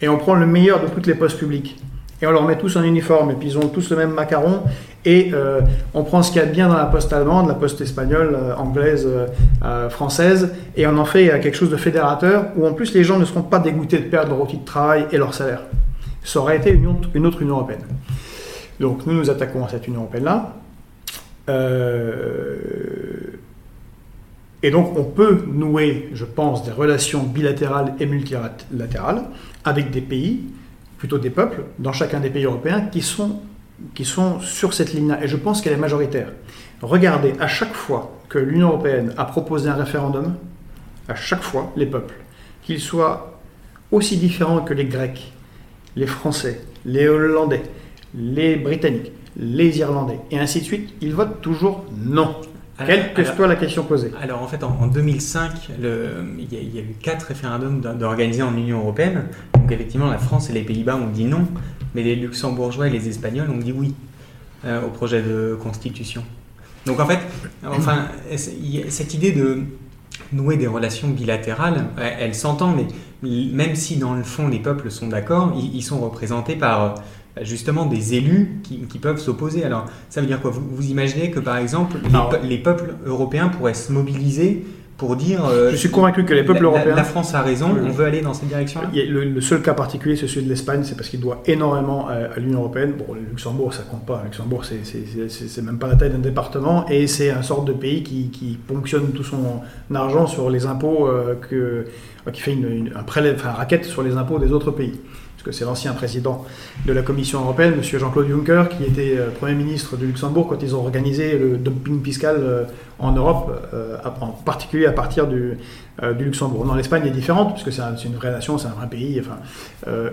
et on prend le meilleur de toutes les postes publiques, et on leur met tous en uniforme, et puis ils ont tous le même macaron, et euh, on prend ce qu'il y a de bien dans la poste allemande, la poste espagnole, euh, anglaise, euh, française, et on en fait quelque chose de fédérateur, où en plus les gens ne seront pas dégoûtés de perdre leur outil de travail et leur salaire. Ça aurait été une autre Union européenne. Donc nous nous attaquons à cette Union européenne-là. Euh, et donc on peut nouer, je pense, des relations bilatérales et multilatérales avec des pays, plutôt des peuples, dans chacun des pays européens, qui sont, qui sont sur cette ligne-là. Et je pense qu'elle est majoritaire. Regardez, à chaque fois que l'Union européenne a proposé un référendum, à chaque fois, les peuples, qu'ils soient aussi différents que les Grecs, les Français, les Hollandais, les Britanniques, les Irlandais, et ainsi de suite, ils votent toujours non. Quelle que soit la question posée. Alors en fait, en, 2005, il y, a eu quatre référendums d'organisés en Union européenne. Donc effectivement, la France et les Pays-Bas ont dit non, mais les Luxembourgeois et les Espagnols ont dit oui euh, au projet de constitution. Donc en fait, enfin, cette idée de nouer des relations bilatérales, elle, s'entend, mais même si dans le fond les peuples sont d'accord, ils sont représentés par justement des élus qui, peuvent s'opposer. Alors, ça veut dire quoi? Vous, imaginez que, par exemple, les, peuples européens pourraient se mobiliser pour dire... Euh, je suis convaincu que les peuples européens... La France a raison, on veut aller dans cette direction-là? Le, seul cas particulier, c'est celui de l'Espagne, c'est parce qu'il doit énormément à, l'Union européenne. Bon, le Luxembourg, ça compte pas. Le Luxembourg, c'est même pas la taille d'un département, et c'est un sorte de pays qui, qui, ponctionne tout son argent sur les impôts, euh, que, qui fait une, un, prélève, enfin, racket sur les impôts des autres pays que c'est l'ancien président de la Commission européenne, M. Jean-Claude Juncker, qui était euh, Premier ministre du Luxembourg quand ils ont organisé le dumping fiscal euh, en Europe, euh, en particulier à partir du, Luxembourg. Non, l'Espagne est différente, puisque c'est une vraie nation, c'est un vrai pays, enfin,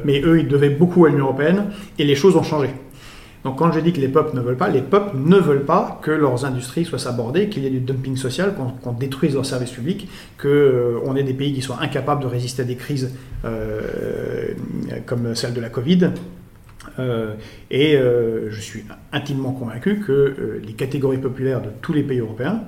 mais eux, ils devaient beaucoup à l'Union européenne, et les choses ont changé. Donc quand je dis que les peuples ne veulent pas, les peuples ne veulent pas que leurs industries soient sabordées, qu'il y ait du dumping social, qu'on détruise leurs services publics, qu'on euh, ait des pays qui soient incapables de résister à des crises euh, comme celle de la Covid. Euh, et je suis intimement convaincu que les catégories populaires de tous les pays européens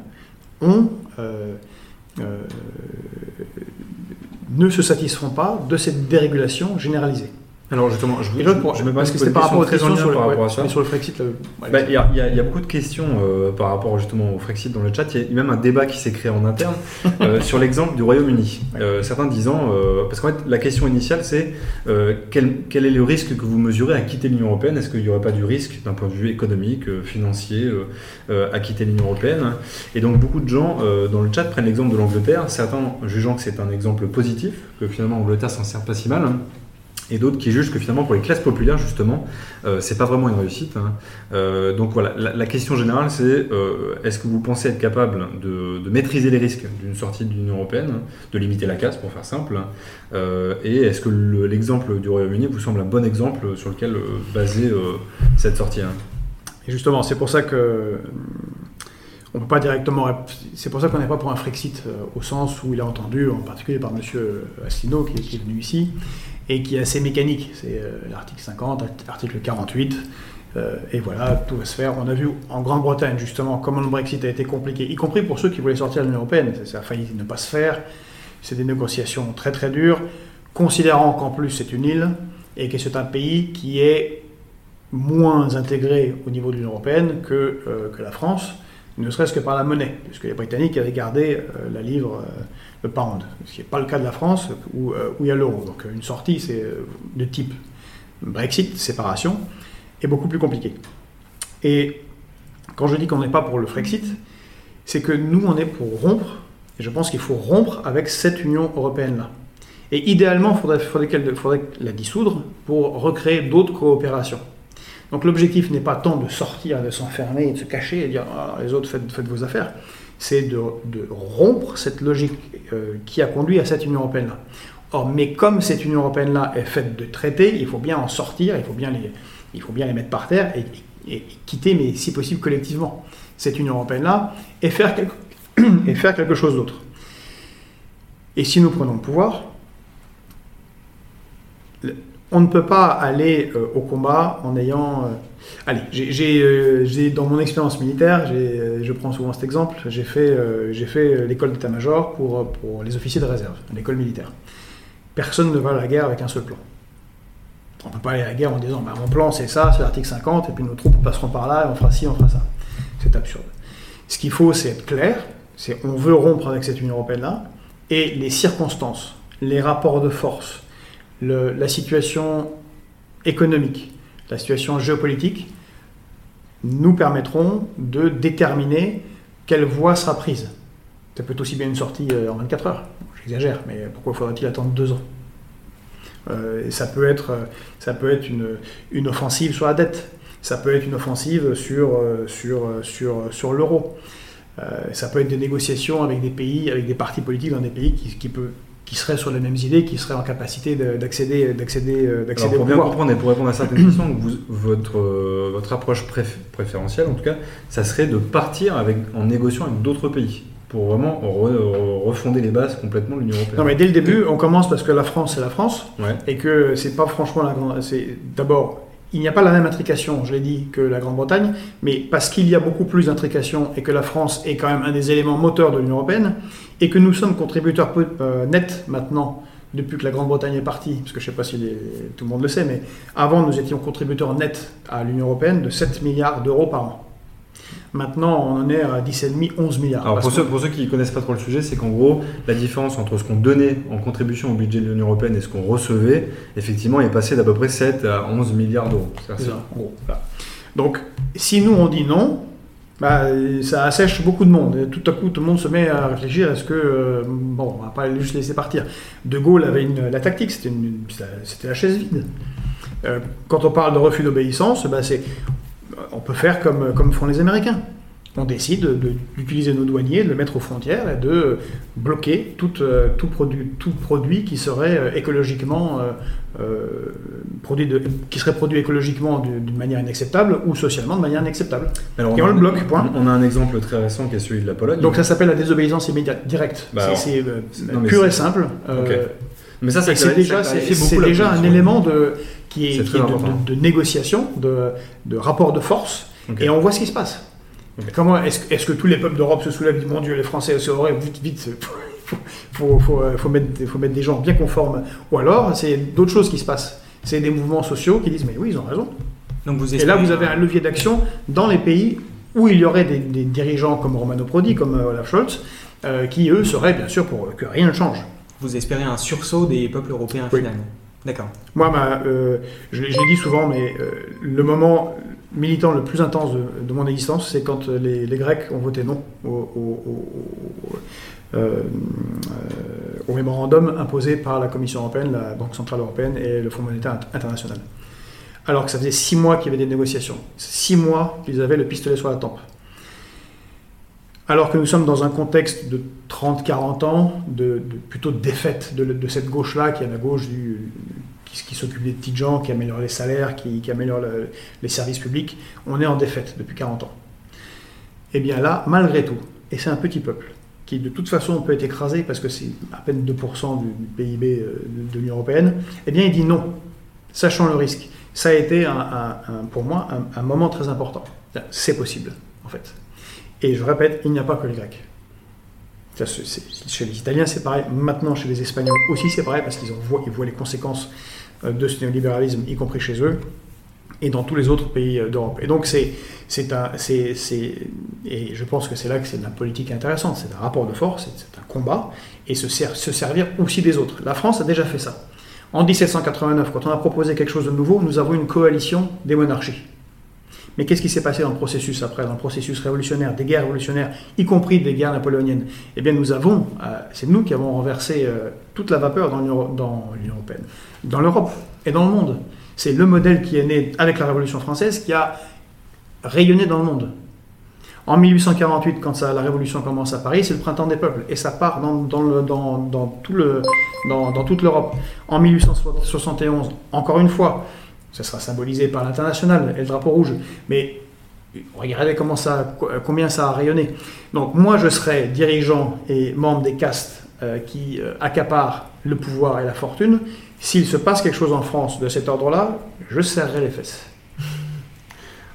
ne se satisfont pas de cette dérégulation généralisée. Alors justement, je, je, je, me parce que c'était par rapport aux questions sur, par rapport à ça. sur le Frexit. Bah, il y, a beaucoup de questions euh, par rapport justement au Frexit dans le chat. Il y a même un débat qui s'est créé en interne euh, sur l'exemple du Royaume-Uni. Euh, certains disant, parce qu'en fait la question initiale c'est quel, quel, est le risque que vous mesurez à quitter l'Union européenne? Est-ce qu'il n'y aurait pas du risque d'un point de vue économique, financier, à quitter l'Union européenne? Et donc beaucoup de gens dans le chat prennent l'exemple de l'Angleterre, certains jugeant que c'est un exemple positif, que finalement l'Angleterre s'en sert pas si mal et d'autres qui jugent que finalement pour les classes populaires justement euh, c'est pas vraiment une réussite hein. euh, donc voilà la, question générale c'est euh, est-ce que vous pensez être capable de, maîtriser les risques d'une sortie de l'Union Européenne de limiter la casse pour faire simple et est-ce que l'exemple du Royaume-Uni vous semble un bon exemple sur lequel baser cette sortie et justement c'est pour ça que on peut pas directement. C'est pour ça qu'on n'est pas pour un Frexit au sens où il a entendu, en particulier par M. Asselineau qui, est venu ici, et qui est assez mécanique. C'est euh, l'article 50, l'article 48. Euh, et voilà, tout va se faire. On a vu en Grande-Bretagne, justement, comment le Brexit a été compliqué, y compris pour ceux qui voulaient sortir de l'Union Européenne. Ça, a failli ne pas se faire. C'est des négociations très très dures, considérant qu'en plus c'est une île et que c'est un pays qui est moins intégré au niveau de l'Union Européenne que, euh, que la France, ne serait-ce que par la monnaie, puisque les Britanniques avaient gardé la livre le pound, ce qui n'est pas le cas de la France où, où il y a l'euro. Donc une sortie c'est de type Brexit, séparation, est beaucoup plus compliquée. Et quand je dis qu'on n'est pas pour le Frexit, c'est que nous, on est pour rompre, et je pense qu'il faut rompre avec cette Union européenne-là. Et idéalement, il faudrait, la dissoudre pour recréer d'autres coopérations. Donc l'objectif n'est pas tant de sortir, de s'enfermer de se cacher et de dire ah, les autres faites, vos affaires, c'est de, rompre cette logique euh, qui a conduit à cette Union européenne-là. Or, mais comme cette Union européenne-là est faite de traités, il faut bien en sortir, il faut bien les, il faut bien les mettre par terre et, quitter, mais si possible collectivement, cette Union européenne-là et, faire quelque, et faire quelque chose d'autre. Et si nous prenons le pouvoir, on ne peut pas aller euh, au combat en ayant... Euh, allez, euh, j'ai dans mon expérience militaire, je prends souvent cet exemple, j'ai fait, fait l'école d'état-major pour, pour les officiers de réserve, l'école militaire. Personne ne va à la guerre avec un seul plan. On ne peut pas aller à la guerre en disant bah, mon plan c'est ça, c'est l'article 50, et puis nos troupes passeront par là, et on fera ci, on fera ça. C'est absurde. Ce qu'il faut, c'est être clair, c'est on veut rompre avec cette Union européenne-là, et les circonstances, les rapports de force, la situation économique, la situation géopolitique, nous permettront de déterminer quelle voie sera prise. Ça peut aussi bien une sortie euh, en 24 heures. J'exagère, mais pourquoi faudrait-il attendre deux ans? Euh, ça peut être, être une, offensive sur la dette, ça peut être une offensive sur, euh, l'euro. Euh, ça peut être des négociations avec des pays, avec des partis politiques dans des pays qui, qui, peut, qui seraient sur les mêmes idées, qui seraient en capacité d'accéder, d'accéder, d'accéder Pour bien comprendre et pour répondre à certaines questions, votre, votre approche préférentielle, en tout cas, ça serait de partir avec, en négociant avec d'autres pays pour vraiment refonder les bases complètement de l'Union européenne. Non, mais dès le début, on commence parce que la France, c'est la France, et que c'est pas franchement la grande. D'abord, il n'y a pas la même intrication, je l'ai dit, que la Grande-Bretagne, mais parce qu'il y a beaucoup plus d'intrication et que la France est quand même un des éléments moteurs de l'Union européenne, et que nous sommes contributeurs euh, nets maintenant depuis que la Grande-Bretagne est partie, parce que je ne sais pas si tout le monde le sait, mais avant nous étions contributeurs nets à l'Union européenne de 7 milliards d'euros par an. Maintenant, on en est à 10,5, 11 milliards. Alors pour ceux, pour ceux, qui ne connaissent pas trop le sujet, c'est qu'en gros, la différence entre ce qu'on donnait en contribution au budget de l'Union Européenne et ce qu'on recevait, effectivement, est passé d'à peu près 7 à 11 milliards d'euros. C'est ça, Donc, si nous on dit non, bah, ça assèche beaucoup de monde. Et tout à coup, tout le monde se met à réfléchir est-ce que. Euh, bon, on va pas juste laisser partir. De Gaulle avait une, la tactique, c'était, la chaise vide. Euh, quand on parle de refus d'obéissance, bah, c'est on peut faire comme, comme font les Américains. On décide d'utiliser nos douaniers, de le mettre aux frontières et de bloquer tout, euh, tout, produit, tout produit qui serait euh, écologiquement euh, produit de, qui serait produit écologiquement d'une manière inacceptable ou socialement de manière inacceptable. et on, le bloque, point. On a un exemple très récent qui est celui de la Pologne. Donc ça s'appelle la désobéissance immédiate, directe. Bah c'est pur et simple. Mais ça, c'est déjà, c'est déjà un élément de, qui est, de, négociation, de, de rapport de force, et on voit ce qui se passe. Comment est-ce est que tous les peuples d'Europe se soulèvent, disent mon Dieu, les Français se auraient vite, vite, faut, faut, faut, mettre, faut mettre des gens bien conformes, ou alors c'est d'autres choses qui se passent. C'est des mouvements sociaux qui disent mais oui, ils ont raison. Donc vous et là, vous avez un levier d'action dans les pays où il y aurait des, dirigeants comme Romano Prodi, comme euh, Olaf Scholz, euh, qui eux seraient bien sûr pour que rien ne change. Vous espérez un sursaut des peuples européens finalement D'accord. Moi, euh, je, l'ai dit souvent, mais euh, le moment militant le plus intense de, mon existence, c'est quand les, Grecs ont voté non euh, au, mémorandum imposé par la Commission européenne, la Banque centrale européenne et le Fonds monétaire international. Alors que ça faisait six mois qu'il y avait des négociations, six mois qu'ils avaient le pistolet sur la tempe. Alors que nous sommes dans un contexte de 30-40 ans, de, plutôt de défaite de, cette gauche-là, qui est la gauche qui, s'occupe des petits gens, qui améliore les salaires, qui, améliore les services publics, on est en défaite depuis 40 ans. Et eh bien là, malgré tout, et c'est un petit peuple, qui de toute façon peut être écrasé parce que c'est à peine 2% du, PIB euh, de, l'Union Européenne, eh bien il dit non, sachant le risque. Ça a été pour moi un moment très important. C'est possible, en fait. Et je répète, il n'y a pas que les Grecs. Chez les Italiens, c'est pareil. Maintenant, chez les Espagnols aussi, c'est pareil, parce qu'ils voient, voient les conséquences euh, de ce néolibéralisme, y compris chez eux. et dans tous les autres pays d'Europe. Et donc c'est c'est un c'est et je pense que c'est là que c'est de la politique intéressante. C'est un rapport de force, c'est un combat et se, se servir aussi des autres. La France a déjà fait ça. En 1789, quand on a proposé quelque chose de nouveau, nous avons une coalition des monarchies. Mais qu'est-ce qui s'est passé dans le processus après, dans le processus révolutionnaire, des guerres révolutionnaires, y compris des guerres napoléoniennes? Eh bien, nous avons, euh, c'est nous qui avons renversé euh, toute la vapeur dans l'Union européenne, dans l'Europe et dans le monde. C'est le modèle qui est né avec la Révolution française qui a rayonné dans le monde. En 1848, quand la Révolution commence à Paris, c'est le printemps des peuples et ça part dans, toute l'Europe. En 1871, encore une fois, ça sera symbolisé par l'international et le drapeau rouge. Mais regardez comment ça, combien ça a rayonné. Donc moi, je serais dirigeant et membre des castes euh, qui euh, accaparent le pouvoir et la fortune. S'il se passe quelque chose en France de cet ordre-là, je serrerai les fesses.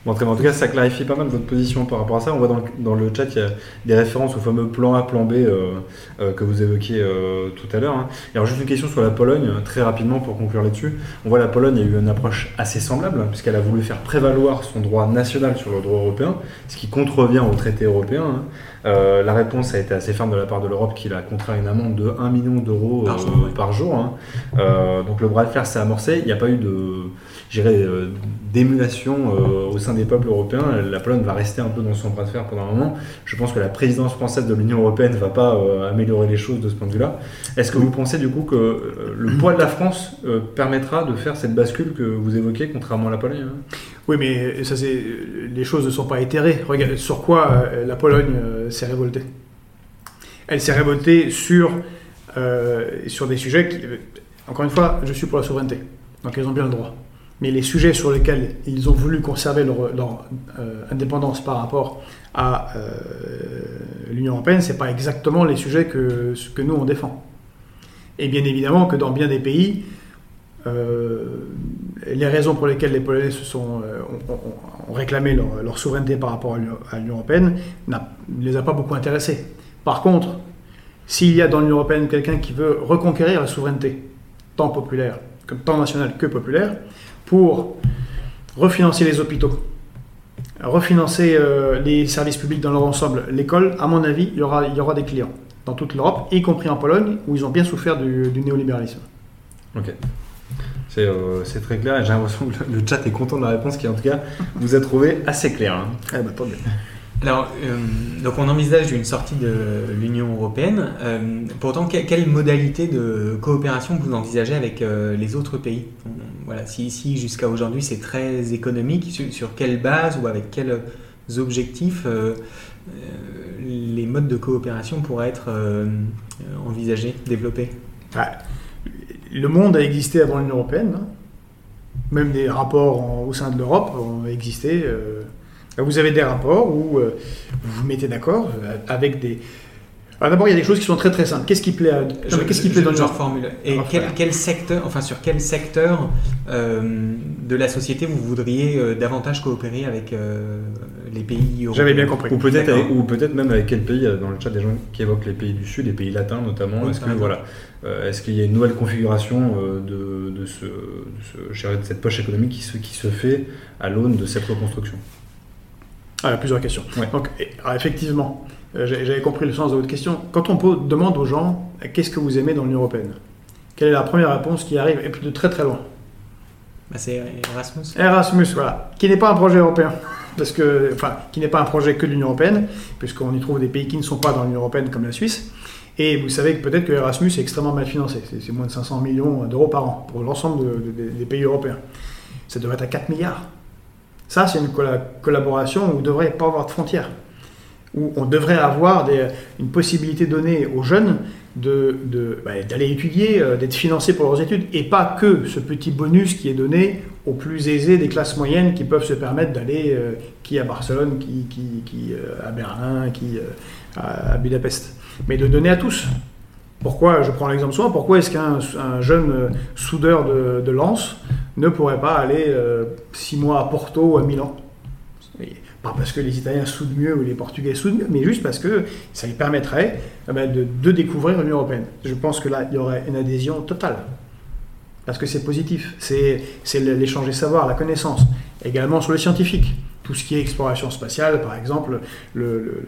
Bon, en tout cas, ça clarifie pas mal votre position par rapport à ça. On voit dans le, chat, il y a des références au fameux plan A, plan B euh, euh, que vous évoquiez euh, tout à l'heure. Hein. Alors, juste une question sur la Pologne, très rapidement pour conclure là-dessus. On voit la Pologne a eu une approche assez semblable, hein, puisqu'elle a voulu faire prévaloir son droit national sur le droit européen, ce qui contrevient au traité européen. Hein. la réponse a été assez ferme de la part de l'Europe qui a contraint une amende de 1 million d'euros par jour. donc le bras de fer s'est amorcé. Il n'y a pas eu de euh, d'émulation euh, au sein des peuples européens. La Pologne va rester un peu dans son bras de fer pendant un moment. Je pense que la présidence française de l'Union européenne ne va pas euh, améliorer les choses de ce point de vue-là. Est-ce que vous pensez du coup que le poids de la France permettra de faire cette bascule que vous évoquez, contrairement à la Pologne hein? Oui, mais ça, les choses ne sont pas éthérées. Regardez, sur quoi la Pologne s'est révoltée? Elle s'est révoltée sur, sur des sujets qui, encore une fois, je suis pour la souveraineté. Donc ils ont bien le droit mais les sujets sur lesquels ils ont voulu conserver leur, euh, indépendance par rapport à euh, l'Union européenne, ce n'est pas exactement les sujets que, que nous on défend. Et bien évidemment que dans bien des pays, euh, les raisons pour lesquelles les Polonais se sont, ont, réclamé leur, souveraineté par rapport à l'Union européenne ne les a pas beaucoup intéressés. Par contre, s'il y a dans l'Union européenne quelqu'un qui veut reconquérir la souveraineté, tant populaire, tant nationale que populaire, pour refinancer les hôpitaux, refinancer euh, les services publics dans leur ensemble, l'école, à mon avis, il y aura, il y aura des clients dans toute l'Europe, y compris en Pologne, où ils ont bien souffert du, néolibéralisme. Ok. Euh, c'est très clair et j'ai l'impression que le chat est content de la réponse qui, en tout cas, vous a trouvé assez claire. Hein. Eh ben, alors, euh, donc on envisage une sortie de l'Union européenne. Euh, pourtant, quelle modalité de coopération vous envisagez avec euh, les autres pays? Voilà, si ici jusqu'à aujourd'hui c'est très économique, sur, quelle base ou avec quels objectifs les modes de coopération pourraient être envisagés, développés? Le monde a existé avant l'Union européenne. Hein. Même des rapports au sein de l'Europe ont existé. Vous avez des rapports où euh, vous vous mettez d'accord euh, avec des. D'abord, il y a des choses qui sont très très simples. Qu'est-ce qui plaît, à... qu'est-ce qui plaît dans le genre formule Et quel, secteur, enfin sur quel secteur euh, de la société vous voudriez davantage coopérer avec les pays J'avais bien compris. Ou peut-être, ou peut-être même avec quel pays Dans le chat, des gens qui évoquent les pays du Sud, les pays latins notamment. est-ce que voilà, est-ce qu'il y a une nouvelle configuration de, de, ce, de, cette poche économique qui se, qui se fait à l'aune de cette reconstruction? Ah, plusieurs questions. Donc, effectivement, euh, j'avais compris le sens de votre question. Quand on demande aux gens qu'est-ce que vous aimez dans l'Union européenne, quelle est la première réponse qui arrive, et puis de très très loin? Bah, C'est Erasmus. Erasmus, voilà, qui n'est pas un projet européen, parce que, enfin, qui n'est pas un projet que de l'Union européenne, puisqu'on y trouve des pays qui ne sont pas dans l'Union européenne, comme la Suisse. Et vous savez que peut-être que Erasmus est extrêmement mal financé. C'est moins de 500 millions d'euros par an pour l'ensemble des pays européens. Ça devrait être à 4 milliards. Ça, c'est une collaboration où il ne devrait pas avoir de frontières, où on devrait avoir une possibilité donnée aux jeunes bah, d'aller étudier, euh, d'être financés pour leurs études, et pas que ce petit bonus qui est donné aux plus aisés des classes moyennes qui peuvent se permettre d'aller, euh, qui à Barcelone, qui, qui, euh, à Berlin, qui à Budapest, mais de donner à tous. Pourquoi, je prends l'exemple souvent, pourquoi est-ce qu'un jeune soudeur de, de Lens ne pourrait pas aller euh, six mois à Porto ou à Milan? Pas parce que les Italiens soudent mieux ou les Portugais soudent mieux, mais juste parce que ça lui permettrait eh ben, de, découvrir l'Union européenne. Je pense que là, il y aurait une adhésion totale. Parce que c'est positif, c'est l'échange des savoirs, la connaissance. également sur le scientifique. Tout ce qui est exploration spatiale, par exemple, le,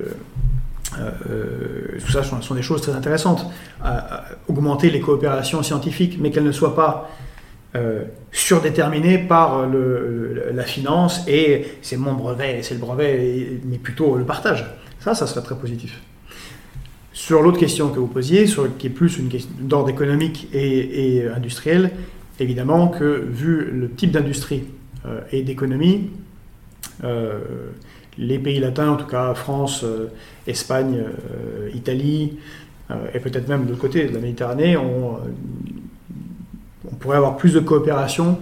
tout ça sont, des choses très intéressantes. augmenter les coopérations scientifiques, mais qu'elles ne soient pas surdéterminées par la finance et c'est mon brevet, c'est le brevet, mais plutôt le partage. Ça, ça serait très positif. Sur l'autre question que vous posiez, qui est plus une question d'ordre économique et, industriel, évidemment que vu le type d'industrie euh, et d'économie, euh, les pays latins, en tout cas France, euh, Espagne, Italie, et peut-être même de l'autre côté de la Méditerranée, on, pourrait avoir plus de coopération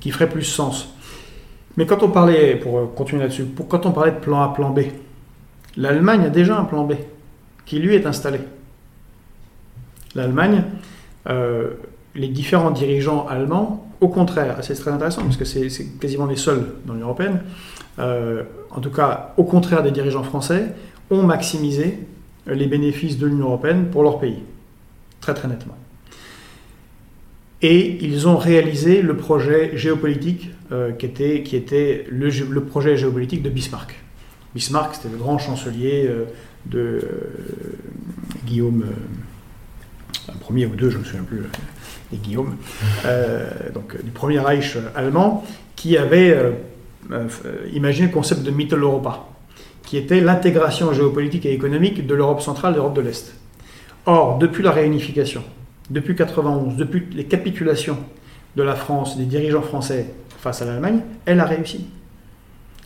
qui ferait plus sens. Mais quand on parlait, pour continuer là-dessus, quand on parlait de plan A, plan B, l'Allemagne a déjà un plan B qui lui est installé. L'Allemagne, euh, les différents dirigeants allemands, au contraire, c'est très intéressant parce que c'est quasiment les seuls dans l'Union européenne, euh, en tout cas au contraire des dirigeants français, ont maximisé les bénéfices de l'Union européenne pour leur pays, très très nettement. Et ils ont réalisé le projet géopolitique euh, qui était, qui était le, projet géopolitique de Bismarck. Bismarck, c'était le grand chancelier de euh, Guillaume, euh, un premier ou deux, je ne me souviens plus, et Guillaume, euh, donc du premier Reich allemand, qui avait imaginé le concept de Mitteleuropa, qui était l'intégration géopolitique et économique de l'Europe centrale et de l'Europe de l'Est. Or, depuis la réunification, depuis 91, depuis les capitulations de la France, des dirigeants français face à l'Allemagne, elle a réussi.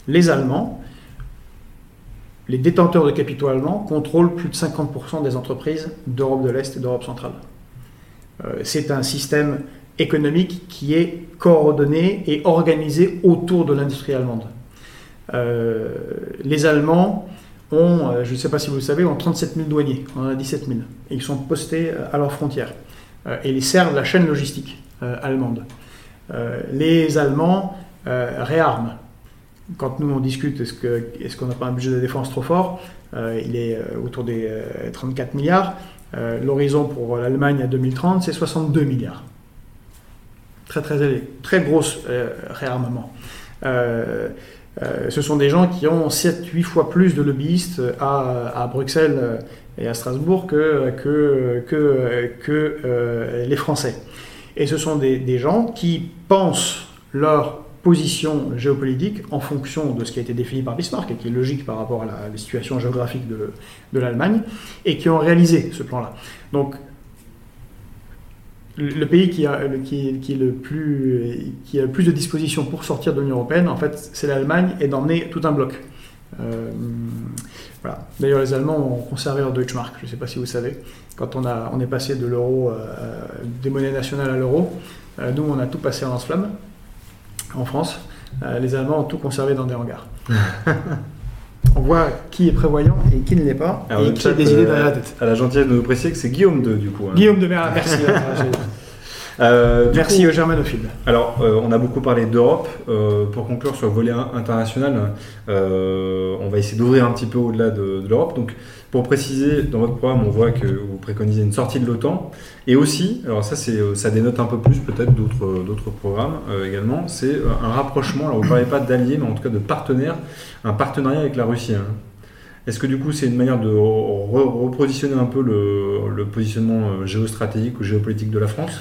Les Allemands les détenteurs de capitaux allemands contrôlent plus de 50% des entreprises d'Europe de l'Est et d'Europe centrale. Euh, c'est un système économique qui est coordonné et organisé autour de l'industrie allemande. Euh, les Allemands ont, euh, je ne sais pas si vous le savez, ont 37 000 douaniers, on en a 17 000, et ils sont postés à leurs frontières, et ils servent la chaîne logistique allemande. les Allemands réarment quand nous on discute, est-ce qu'on n'a pas un budget de défense trop fort euh, Il est euh, autour des 34 euh, milliards. L'horizon pour l'Allemagne à 2030, c'est 62 milliards. Très très élevé, très grosse réarmement. ce sont des gens qui ont 7-8 fois plus de lobbyistes à, Bruxelles et à Strasbourg que, les Français. Et ce sont des, gens qui pensent leur position géopolitique en fonction de ce qui a été défini par Bismarck qui est logique par rapport à la, situation géographique de, de l'Allemagne et qui ont réalisé ce plan-là. Donc, le pays qui a, qui, est le plus, qui a plus de dispositions pour sortir de l'Union européenne, en fait, c'est l'Allemagne et d'emmener tout un bloc. Euh, voilà. D'ailleurs, les Allemands ont conservé leur Deutschmark, je ne sais pas si vous savez. Quand on, a, on est passé de l'euro, euh, des monnaies nationales à l'euro, euh, nous, on a tout passé en lance-flamme en France, euh, les Allemands ont tout conservé dans des hangars. on voit qui est prévoyant et qui ne l'est pas, et qui a des idées derrière la tête. À la gentillesse de nous préciser que c'est Guillaume de du coup. Hein. Guillaume de Mer, merci. Euh, Merci aux germanophiles. Alors, euh, on a beaucoup parlé d'Europe. pour conclure sur le volet international, on va essayer d'ouvrir un petit peu au-delà de, de l'Europe. Donc, pour préciser, dans votre programme, on voit que vous préconisez une sortie de l'OTAN. Et aussi, alors ça, c'est, ça dénote un peu plus peut-être d'autres, d'autres programmes euh, également, c'est euh, un rapprochement, alors vous ne parlez pas d'alliés, mais en tout cas de partenaires, un partenariat avec la Russie. Hein. Est-ce que du coup, c'est une manière de repositionner un peu le, positionnement euh, géostratégique ou géopolitique de la France?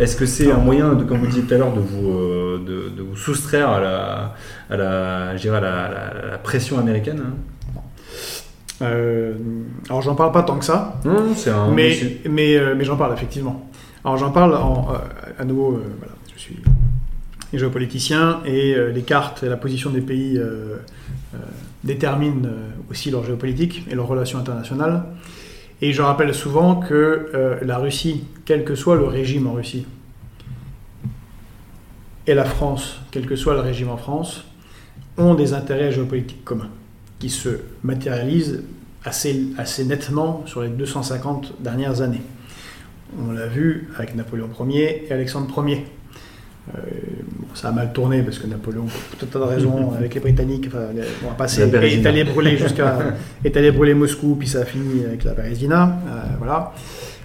Est-ce que c'est un moyen, de, comme vous disiez tout à l'heure, de vous, de, vous soustraire à la, à la, la, pression américaine hein? Euh, alors j'en parle pas tant que ça, mais, mais, euh, mais j'en parle effectivement. Alors j'en parle en, euh, à nouveau, voilà, je suis géopoliticien et les cartes et la position des pays déterminent aussi leur géopolitique et leurs relations internationales. Et je rappelle souvent que la Russie, quel que soit le régime en Russie, et la France, quel que soit le régime en France, ont des intérêts géopolitiques communs qui se matérialise assez, assez nettement sur les 250 dernières années. On l'a vu avec Napoléon Ier et Alexandre Ier. Euh, ça a mal tourné parce que Napoléon, pour toute raison, avec les Britanniques, enfin, on a passé, est allé brûler jusqu'à, est allé brûler Moscou, puis ça a fini avec la Bérésina, euh, voilà.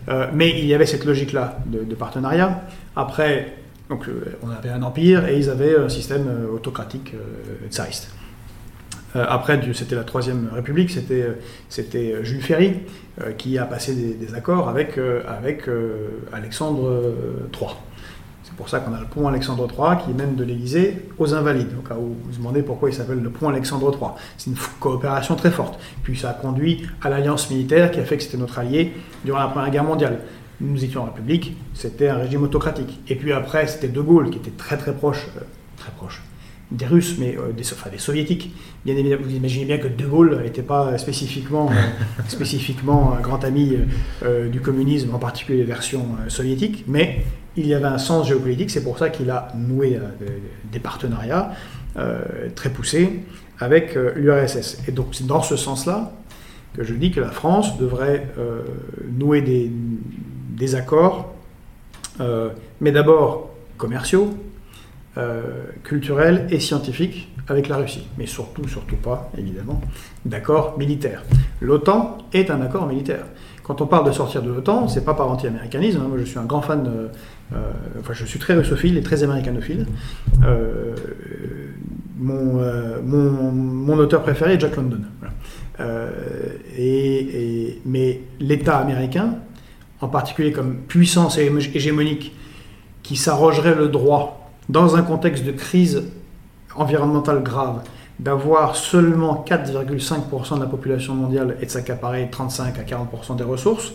Euh, mais il y avait cette logique-là de, de, partenariat. Après, Donc on avait un empire et ils avaient un système autocratique tsariste. Après, c'était la Troisième République, c'était Jules Ferry qui a passé des, accords avec, Alexandre III. C'est pour ça qu'on a le pont Alexandre III qui mène de l'Élysée aux Invalides. Au cas où vous vous demandez pourquoi il s'appelle le pont Alexandre III. C'est une coopération très forte. Puis ça a conduit à l'alliance militaire qui a fait que c'était notre allié durant la Première Guerre mondiale. Nous étions en République, c'était un régime autocratique. Et puis après, c'était De Gaulle qui était très très proche, euh, très proche des Russes, mais euh, des, enfin, des Soviétiques. Bien évidemment, vous imaginez bien que De Gaulle n'était pas spécifiquement, euh, spécifiquement un grand ami du communisme, en particulier les versions soviétiques, mais il y avait un sens géopolitique, c'est pour ça qu'il a noué euh, des partenariats euh, très poussés avec euh, l'URSS. Et donc c'est dans ce sens-là que je dis que la France devrait nouer des, accords, mais d'abord commerciaux, culturels et scientifiques avec la Russie, mais surtout, surtout pas, évidemment, d'accords militaires. L'OTAN est un accord militaire. Quand on parle de sortir de l'OTAN, c'est pas par anti-américanisme. Hein. Moi, je suis un grand fan euh, enfin, je suis très russophile et très américanophile. Euh, euh, mon, mon, auteur préféré est Jack London. Et, mais l'État américain, en particulier comme puissance hégémonique, qui s'arrogerait le droit, dans un contexte de crise environnementale grave, d'avoir seulement 4,5% de la population mondiale et de s'accaparer 35 à 40% des ressources,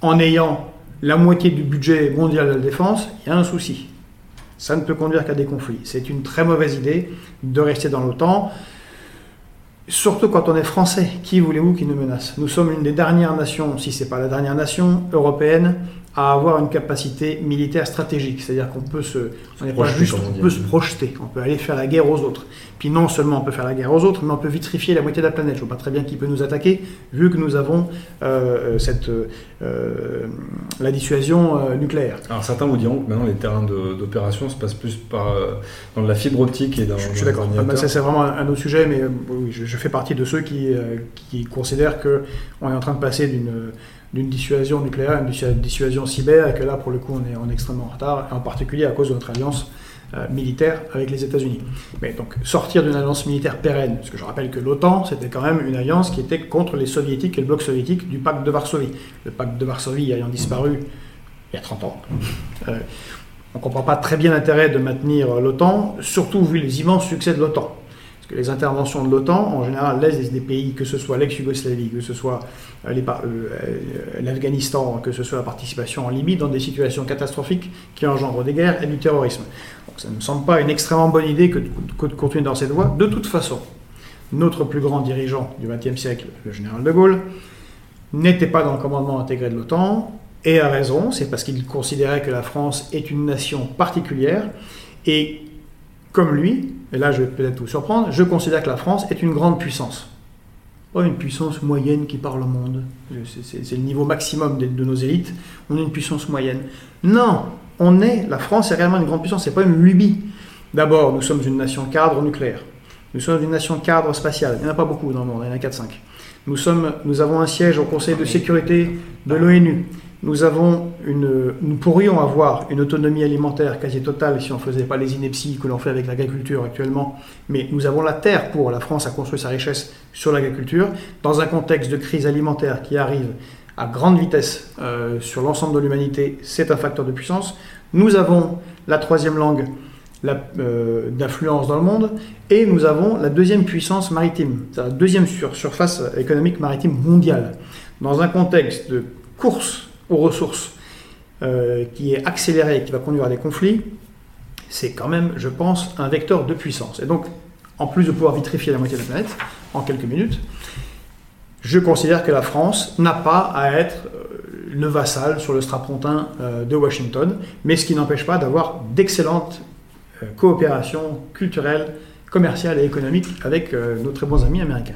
en ayant la moitié du budget mondial de la défense, il y a un souci. Ça ne peut conduire qu'à des conflits. C'est une très mauvaise idée de rester dans l'OTAN, surtout quand on est français. Qui voulez-vous qui nous menace? Nous sommes une des dernières nations, si ce n'est pas la dernière nation européenne, à avoir une capacité militaire stratégique. C'est-à-dire qu'on peut se, on pas juste, on peut se projeter, on peut aller faire la guerre aux autres. Puis non seulement on peut faire la guerre aux autres, mais on peut vitrifier la moitié de la planète. Je ne vois pas très bien qui peut nous attaquer, vu que nous avons euh, cette, euh, la dissuasion euh, nucléaire. Alors certains vous diront que maintenant les terrains d'opération se passent plus par, dans la fibre optique et dans. Je, suis d'accord. Ça c'est vraiment un, autre sujet, mais oui, je, je, fais partie de ceux qui, qui considèrent qu'on est en train de passer d'une d'une dissuasion nucléaire, une dissuasion cyber, et que là, pour le coup, on est, en extrêmement en retard, en particulier à cause de notre alliance euh, militaire avec les États-Unis. Mais donc, sortir d'une alliance militaire pérenne, parce que je rappelle que l'OTAN, c'était quand même une alliance qui était contre les soviétiques et le bloc soviétique du pacte de Varsovie. Le pacte de Varsovie ayant disparu il y a 30 ans. Euh, on ne comprend pas très bien l'intérêt de maintenir l'OTAN, surtout vu les immenses succès de l'OTAN. Parce que les interventions de l'OTAN, en général, laissent des pays, que ce soit l'ex-Yougoslavie, que ce soit euh, euh, l'Afghanistan, que ce soit la participation en Libye, dans des situations catastrophiques qui engendrent des guerres et du terrorisme. Donc ça ne me semble pas une extrêmement bonne idée que, de continuer dans cette voie. De toute façon, notre plus grand dirigeant du XXe siècle, le général de Gaulle, n'était pas dans le commandement intégré de l'OTAN, et a raison, c'est parce qu'il considérait que la France est une nation particulière, et comme lui, et là je vais peut-être vous surprendre, je considère que la France est une grande puissance. Pas une puissance moyenne qui parle au monde. C'est le niveau maximum de, nos élites. On est une puissance moyenne. Non, on est, la France est réellement une grande puissance, c'est pas une lubie. D'abord, nous sommes une nation cadre nucléaire. Nous sommes une nation cadre spatiale. Il n'y en a pas beaucoup dans le monde, il y en a 4-5. Nous, sommes, nous avons un siège au Conseil de sécurité de l'ONU nous, avons une, nous pourrions avoir une autonomie alimentaire quasi totale si on ne faisait pas les inepties que l'on fait avec l'agriculture actuellement, mais nous avons la terre pour. La France a construit sa richesse sur l'agriculture. Dans un contexte de crise alimentaire qui arrive à grande vitesse euh, sur l'ensemble de l'humanité, c'est un facteur de puissance. Nous avons la troisième langue euh, d'influence dans le monde, et nous avons la deuxième puissance maritime, la deuxième surface économique maritime mondiale. Dans un contexte de course aux ressources euh, qui est accéléré et qui va conduire à des conflits, c'est quand même, je pense, un vecteur de puissance. Et donc, en plus de pouvoir vitrifier la moitié de la planète en quelques minutes, je considère que la France n'a pas à être euh, le vassal sur le strapontin euh, de Washington, mais ce qui n'empêche pas d'avoir d'excellentes coopérations culturelles, commerciales et économiques avec nos très bons amis américains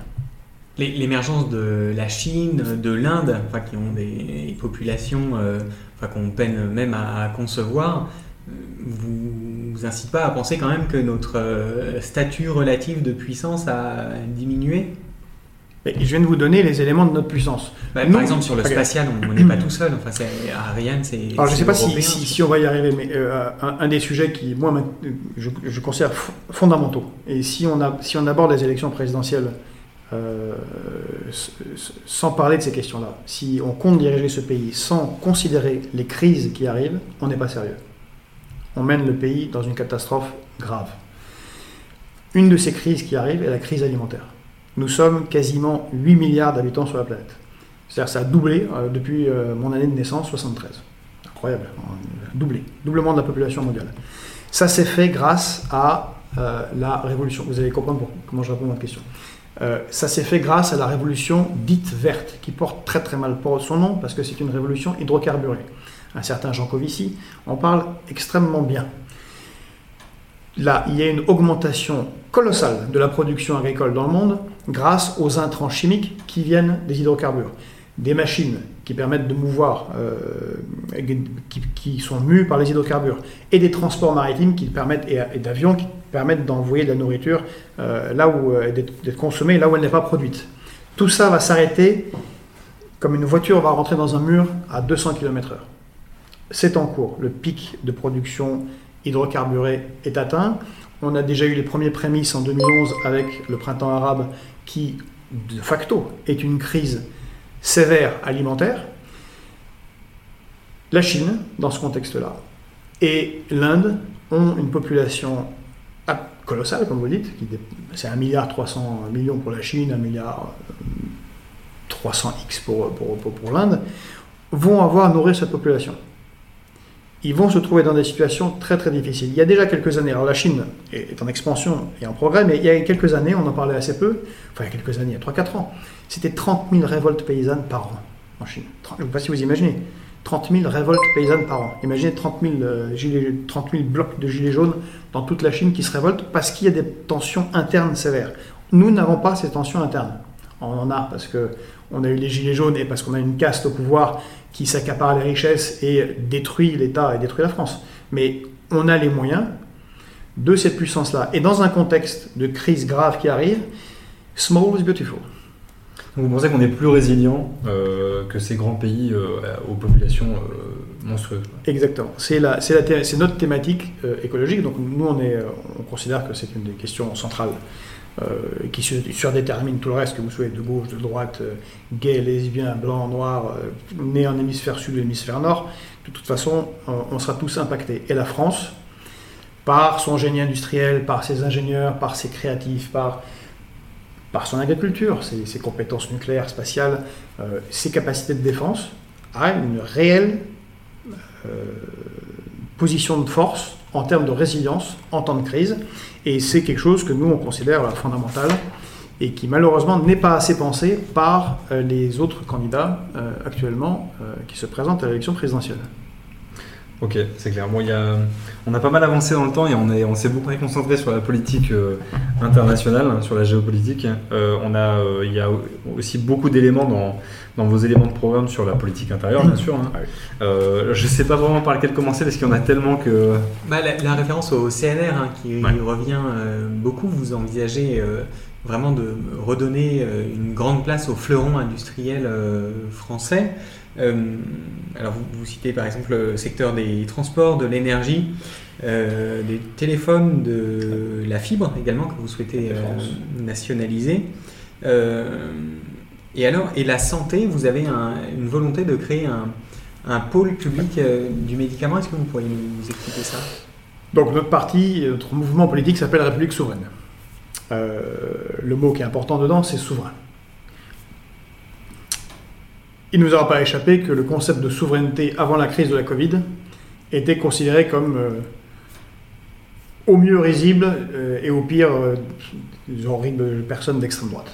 l'émergence de la Chine, de l'Inde, enfin, qui ont des populations euh, enfin, qu'on peine même à, concevoir, euh, vous, vous incite pas à penser quand même que notre euh, statut relatif de puissance a diminué? Je viens de vous donner les éléments de notre puissance. Bah, Nous- par exemple, sur le spatial, on n'est pas tout seul. Enfin, Ariane, c'est. Alors je ne sais pas si, on va y arriver, mais euh, un, un des sujets qui, moi, je, je considère fondamentaux, et si on, a, si on aborde les élections présidentielles euh, sans parler de ces questions-là, si on compte diriger ce pays sans considérer les crises qui arrivent, on n'est pas sérieux. On mène le pays dans une catastrophe grave. Une de ces crises qui arrivent est la crise alimentaire. Nous sommes quasiment 8 milliards d'habitants sur la planète. C'est-à-dire ça a doublé euh, depuis euh, mon année de naissance, 73. Incroyable, euh, doublé, doublement de la population mondiale. Ça s'est fait grâce à la révolution. Vous allez comprendre comment je réponds à votre question. Euh, ça s'est fait grâce à la révolution dite verte, qui porte très très mal son nom parce que c'est une révolution hydrocarburée. Un certain Jean Covici en parle extrêmement bien. Là, il y a une augmentation colossale de la production agricole dans le monde grâce aux intrants chimiques qui viennent des hydrocarbures. Des machines qui permettent de mouvoir, euh, qui, qui sont mues par les hydrocarbures, et des transports maritimes qui permettent, et, et d'avions qui permettent d'envoyer de la nourriture euh, là où euh, d'être consommée là où elle n'est pas produite. Tout ça va s'arrêter comme une voiture va rentrer dans un mur à 200 km/h. C'est en cours. Le pic de production hydrocarburée est atteint. On a déjà eu les premiers prémices en 2011 avec le printemps arabe qui, de facto, est une crise sévère alimentaire. La Chine, dans ce contexte-là, et l'Inde ont une population colossale, comme vous dites. C'est 1 milliard 300 millions pour la Chine, 1 milliard euh, 300 X pour, pour, pour, pour l'Inde, vont avoir à nourrir cette population ils vont se trouver dans des situations très très difficiles. Il y a déjà quelques années, alors la Chine est en expansion et en progrès, mais il y a quelques années, on en parlait assez peu, enfin il y a quelques années, il y a 3-4 ans, c'était 30 000 révoltes paysannes par an en Chine. 30 Je ne sais pas si vous imaginez, 30 000 révoltes paysannes par an. Imaginez 30 000, euh, gilets, 30 000 blocs de gilets jaunes dans toute la Chine qui se révoltent parce qu'il y a des tensions internes sévères. Nous n'avons pas ces tensions internes. On en a parce que on a eu les gilets jaunes et parce qu'on a une caste au pouvoir qui s'accapare les richesses et détruit l'État et détruit la France. Mais on a les moyens de cette puissance-là. Et dans un contexte de crise grave qui arrive, small is beautiful. Donc vous pensez qu'on est plus résilient euh, que ces grands pays euh, aux populations euh, monstrueuses. Exactement. C'est notre thématique écologique. Donc nous, on, est, on considère que c'est une des questions centrales qui sur- surdétermine tout le reste, que vous soyez de gauche, de droite, gay, lesbien, blanc, noir, né en hémisphère sud ou hémisphère nord. De toute façon, on sera tous impactés. Et la France, par son génie industriel, par ses ingénieurs, par ses créatifs, par, par son agriculture, ses, compétences nucléaires, spatiales, euh, ses capacités de défense, a une réelle euh, position de force en termes de résilience en temps de crise. Et c'est quelque chose que nous, on considère fondamental et qui malheureusement n'est pas assez pensé par euh, les autres candidats actuellement qui se présentent à l'élection présidentielle. Ok, c'est clair. Bon, y a, on a pas mal avancé dans le temps et on est, on s'est beaucoup concentré sur la politique euh, internationale, hein, sur la géopolitique. Euh, on a, euh, il y a aussi beaucoup d'éléments dans, dans vos éléments de programme sur la politique intérieure, bien sûr. hein. Ah oui. Je sais pas vraiment par lequel commencer parce qu'il y en a tellement que. Bah, la, la référence au CNR hein, qui Ouais. revient beaucoup, vous envisagez vraiment de redonner une grande place au fleuron industriel français. Alors vous, vous citez par exemple le secteur des transports, de l'énergie, euh, des téléphones, de la fibre également que vous souhaitez euh, nationaliser. Euh, et alors, et la santé, vous avez un- une volonté de créer un, un pôle public du médicament. Est-ce que vous pourriez nous, nous expliquer ça? Donc notre parti, notre mouvement politique s'appelle République souveraine. Le mot qui est important dedans, c'est souverain. Il ne nous aura pas échappé que le concept de souveraineté avant la crise de la Covid était considéré comme euh, au mieux risible euh, et au pire euh, des horribles personnes d'extrême droite.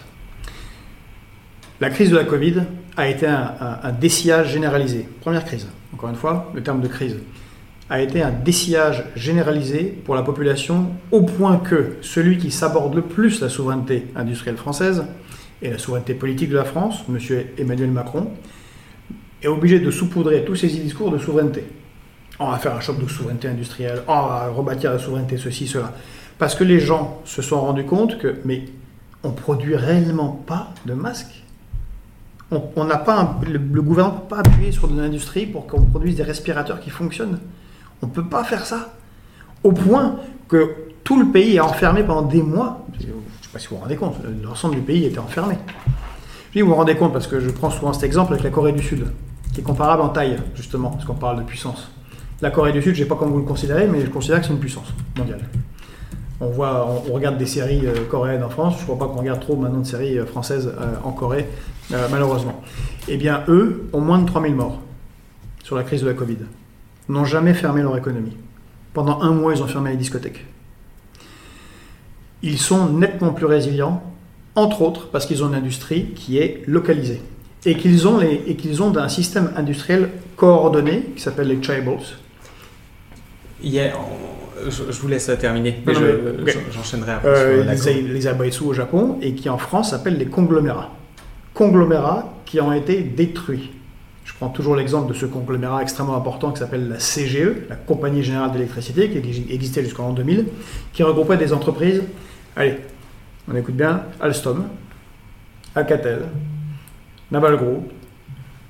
La crise de la Covid a été un, un- un dessillage généralisé. Première crise, encore une fois, le terme de crise a été un dessillage généralisé pour la population au point que celui qui s'aborde le plus la souveraineté industrielle française et la souveraineté politique de la France, M. Emmanuel Macron, est obligé de saupoudrer tous ses discours de souveraineté. On va faire un choc de souveraineté industrielle, on va rebâtir la souveraineté, ceci, cela. Parce que les gens se sont rendus compte que, mais on produit réellement pas de masques. On n'a pas le gouvernement ne peut pas appuyer sur de l'industrie pour qu'on produise des respirateurs qui fonctionnent. On ne peut pas faire ça. Au point que tout le pays est enfermé pendant des mois. Pas si vous vous rendez compte, l'ensemble du pays était enfermé. Je dis, vous vous rendez compte parce que je prends souvent cet exemple avec la Corée du Sud, qui est comparable en taille, justement, parce qu'on parle de puissance. La Corée du Sud, je ne sais pas comment vous le considérez, mais je considère que c'est une puissance mondiale. On, voit, on, regarde des séries euh, coréennes en France, je ne crois pas qu'on regarde trop maintenant de séries euh, françaises euh, en Corée, malheureusement. Eh bien, eux ont moins de 3000 morts sur la crise de la Covid. N'ont jamais fermé leur économie. Pendant un mois, ils ont fermé les discothèques. Ils sont nettement plus résilients, entre autres parce qu'ils ont une industrie qui est localisée. Et qu'ils ont, les- et qu'ils ont un système industriel coordonné qui s'appelle les chaebols. Il y a- on- je, je vous laisse terminer, mais Non, je- j'enchaînerai après. euh, sur les, les au Japon et qui en France s'appellent les conglomérats. Conglomérats qui ont été détruits. Je prends toujours l'exemple de ce conglomérat extrêmement important qui s'appelle la CGE, la Compagnie Générale d'Électricité, qui exi- existait jusqu'en l'an 2000, qui regroupait des entreprises, allez, on écoute bien, Alstom, Alcatel, Naval Group,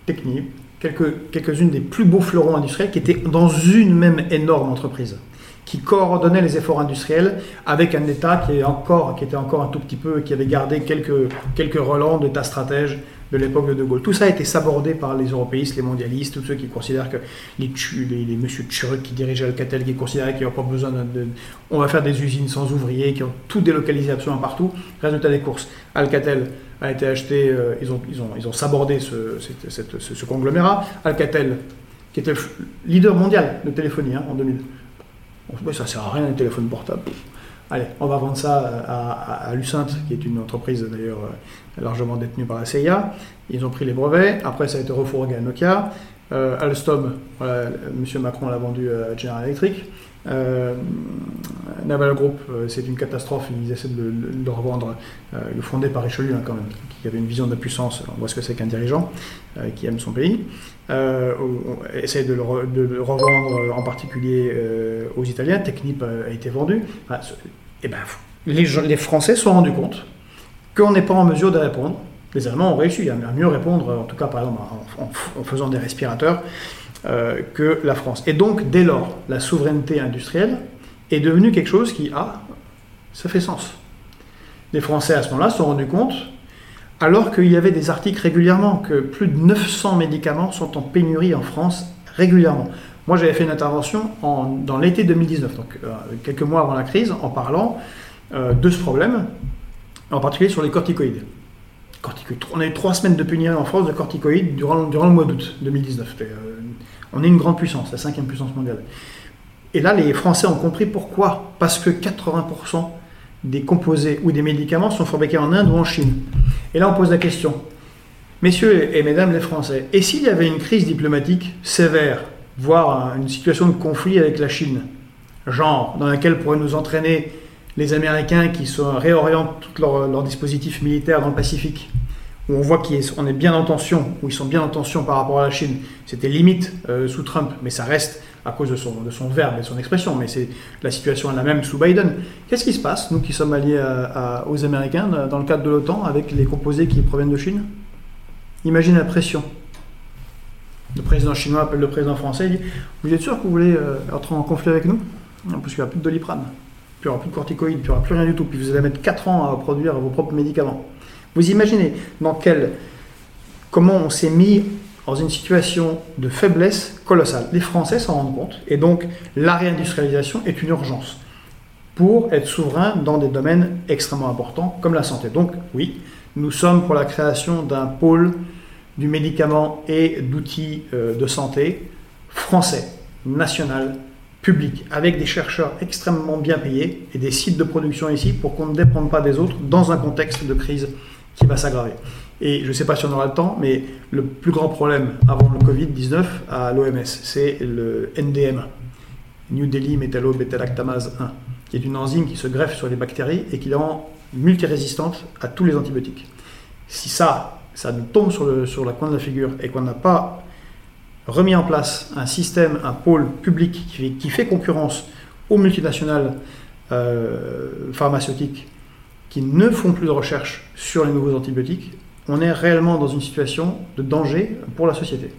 Technip, quelques, quelques-unes des plus beaux fleurons industriels qui étaient dans une même énorme entreprise, qui coordonnait les efforts industriels avec un État qui était encore un tout petit peu, qui avait gardé quelques, quelques relents d'État stratège de l'époque de De Gaulle. Tout ça a été sabordé par les européistes, les mondialistes, tous ceux qui considèrent que les, les, monsieur Tchuruk qui dirigeaient Alcatel, qui considéraient qu'il n'y a pas besoin de, On va faire des usines sans ouvriers, qui ont tout délocalisé absolument partout. Résultat des courses, Alcatel a été acheté, euh, ils, ont, ils, ont, ils ont sabordé ce, cette- ce, conglomérat. Alcatel, qui était leader mondial de téléphonie hein, en 2000. Bon, ça sert à rien les téléphones portables. Allez, on va vendre ça à, à, à Lucent, qui est une entreprise d'ailleurs euh, largement détenue par la CIA. Ils ont pris les brevets. Après, ça a été refourgué à Nokia. Euh, Alstom, voilà, M. Macron l'a vendu à General Electric. Euh, Naval Group, euh, c'est une catastrophe. Ils essaient de le, revendre. Euh, le fondé par Richelieu, hein, quand même, qui avait une vision de la puissance. On voit ce que c'est qu'un dirigeant euh, qui aime son pays. Euh, on, essaie de le, revendre euh, en particulier euh, aux Italiens. Technip euh, a été vendu. Enfin, eh ben, les, gens- les Français se sont rendus compte qu'on n'est pas en mesure de répondre. Les Allemands ont réussi à mieux répondre, en tout cas par exemple en, faisant des respirateurs, euh, que la France. Et donc, dès lors, la souveraineté industrielle est devenue quelque chose qui, ah, ça fait sens. Les Français, à ce moment-là, se sont rendus compte, alors qu'il y avait des articles régulièrement, que plus de 900 médicaments sont en pénurie en France régulièrement. Moi, j'avais fait une intervention en- dans l'été 2019, donc euh, quelques mois avant la crise, en parlant euh, de ce problème, en particulier sur les corticoïdes. On a eu trois semaines de pénurie en France de corticoïdes durant, le mois d'août 2019. C'était, euh, on est une grande puissance, la cinquième puissance mondiale. Et là, les Français ont compris pourquoi. Parce que 80% des composés ou des médicaments sont fabriqués en Inde ou en Chine. Et là, on pose la question. Messieurs et mesdames les Français, et s'il y avait une crise diplomatique sévère, voire un- une situation de conflit avec la Chine, genre dans laquelle pourraient nous entraîner les Américains qui réorientent tout leur, dispositif militaire dans le Pacifique, où on voit qu'on est bien en tension, où ils sont bien en tension par rapport à la Chine. C'était limite euh, sous Trump, mais ça reste à cause de son, verbe et de son expression, mais c'est la situation est la même sous Biden. Qu'est-ce qui se passe, nous qui sommes alliés aux Américains, dans le cadre de l'OTAN, avec les composés qui proviennent de Chine? Imagine la pression. Le président chinois appelle le président français et dit Vous êtes sûr que vous voulez euh, entrer en conflit avec nous? Parce qu'il n'y aura plus de doliprane, n'y aura plus de corticoïdes, puis il n'y aura plus rien du tout, puis vous allez mettre 4 ans à produire vos propres médicaments. Vous imaginez dans quel, comment on s'est mis dans une situation de faiblesse colossale. Les Français s'en rendent compte, et donc la réindustrialisation est une urgence pour être souverain dans des domaines extrêmement importants comme la santé. Donc oui, nous sommes pour la création d'un pôle du médicament et d'outils euh, de santé français, national, public, avec des chercheurs extrêmement bien payés et des sites de production ici pour qu'on ne dépende pas des autres dans un contexte de crise qui va s'aggraver. Et je ne sais pas si on aura le temps, mais le plus grand problème avant le Covid-19 à l'OMS, c'est le NDM, New Delhi Métallo-Bétalactamase 1, qui est une enzyme qui se greffe sur les bactéries et qui la rend multirésistante à tous les antibiotiques. Si ça, ça nous tombe sur, sur la coin de la figure et qu'on n'a pas remis en place un système, un pôle public qui fait, qui fait concurrence aux multinationales euh, pharmaceutiques qui ne font plus de recherche sur les nouveaux antibiotiques, on est réellement dans une situation de danger pour la société.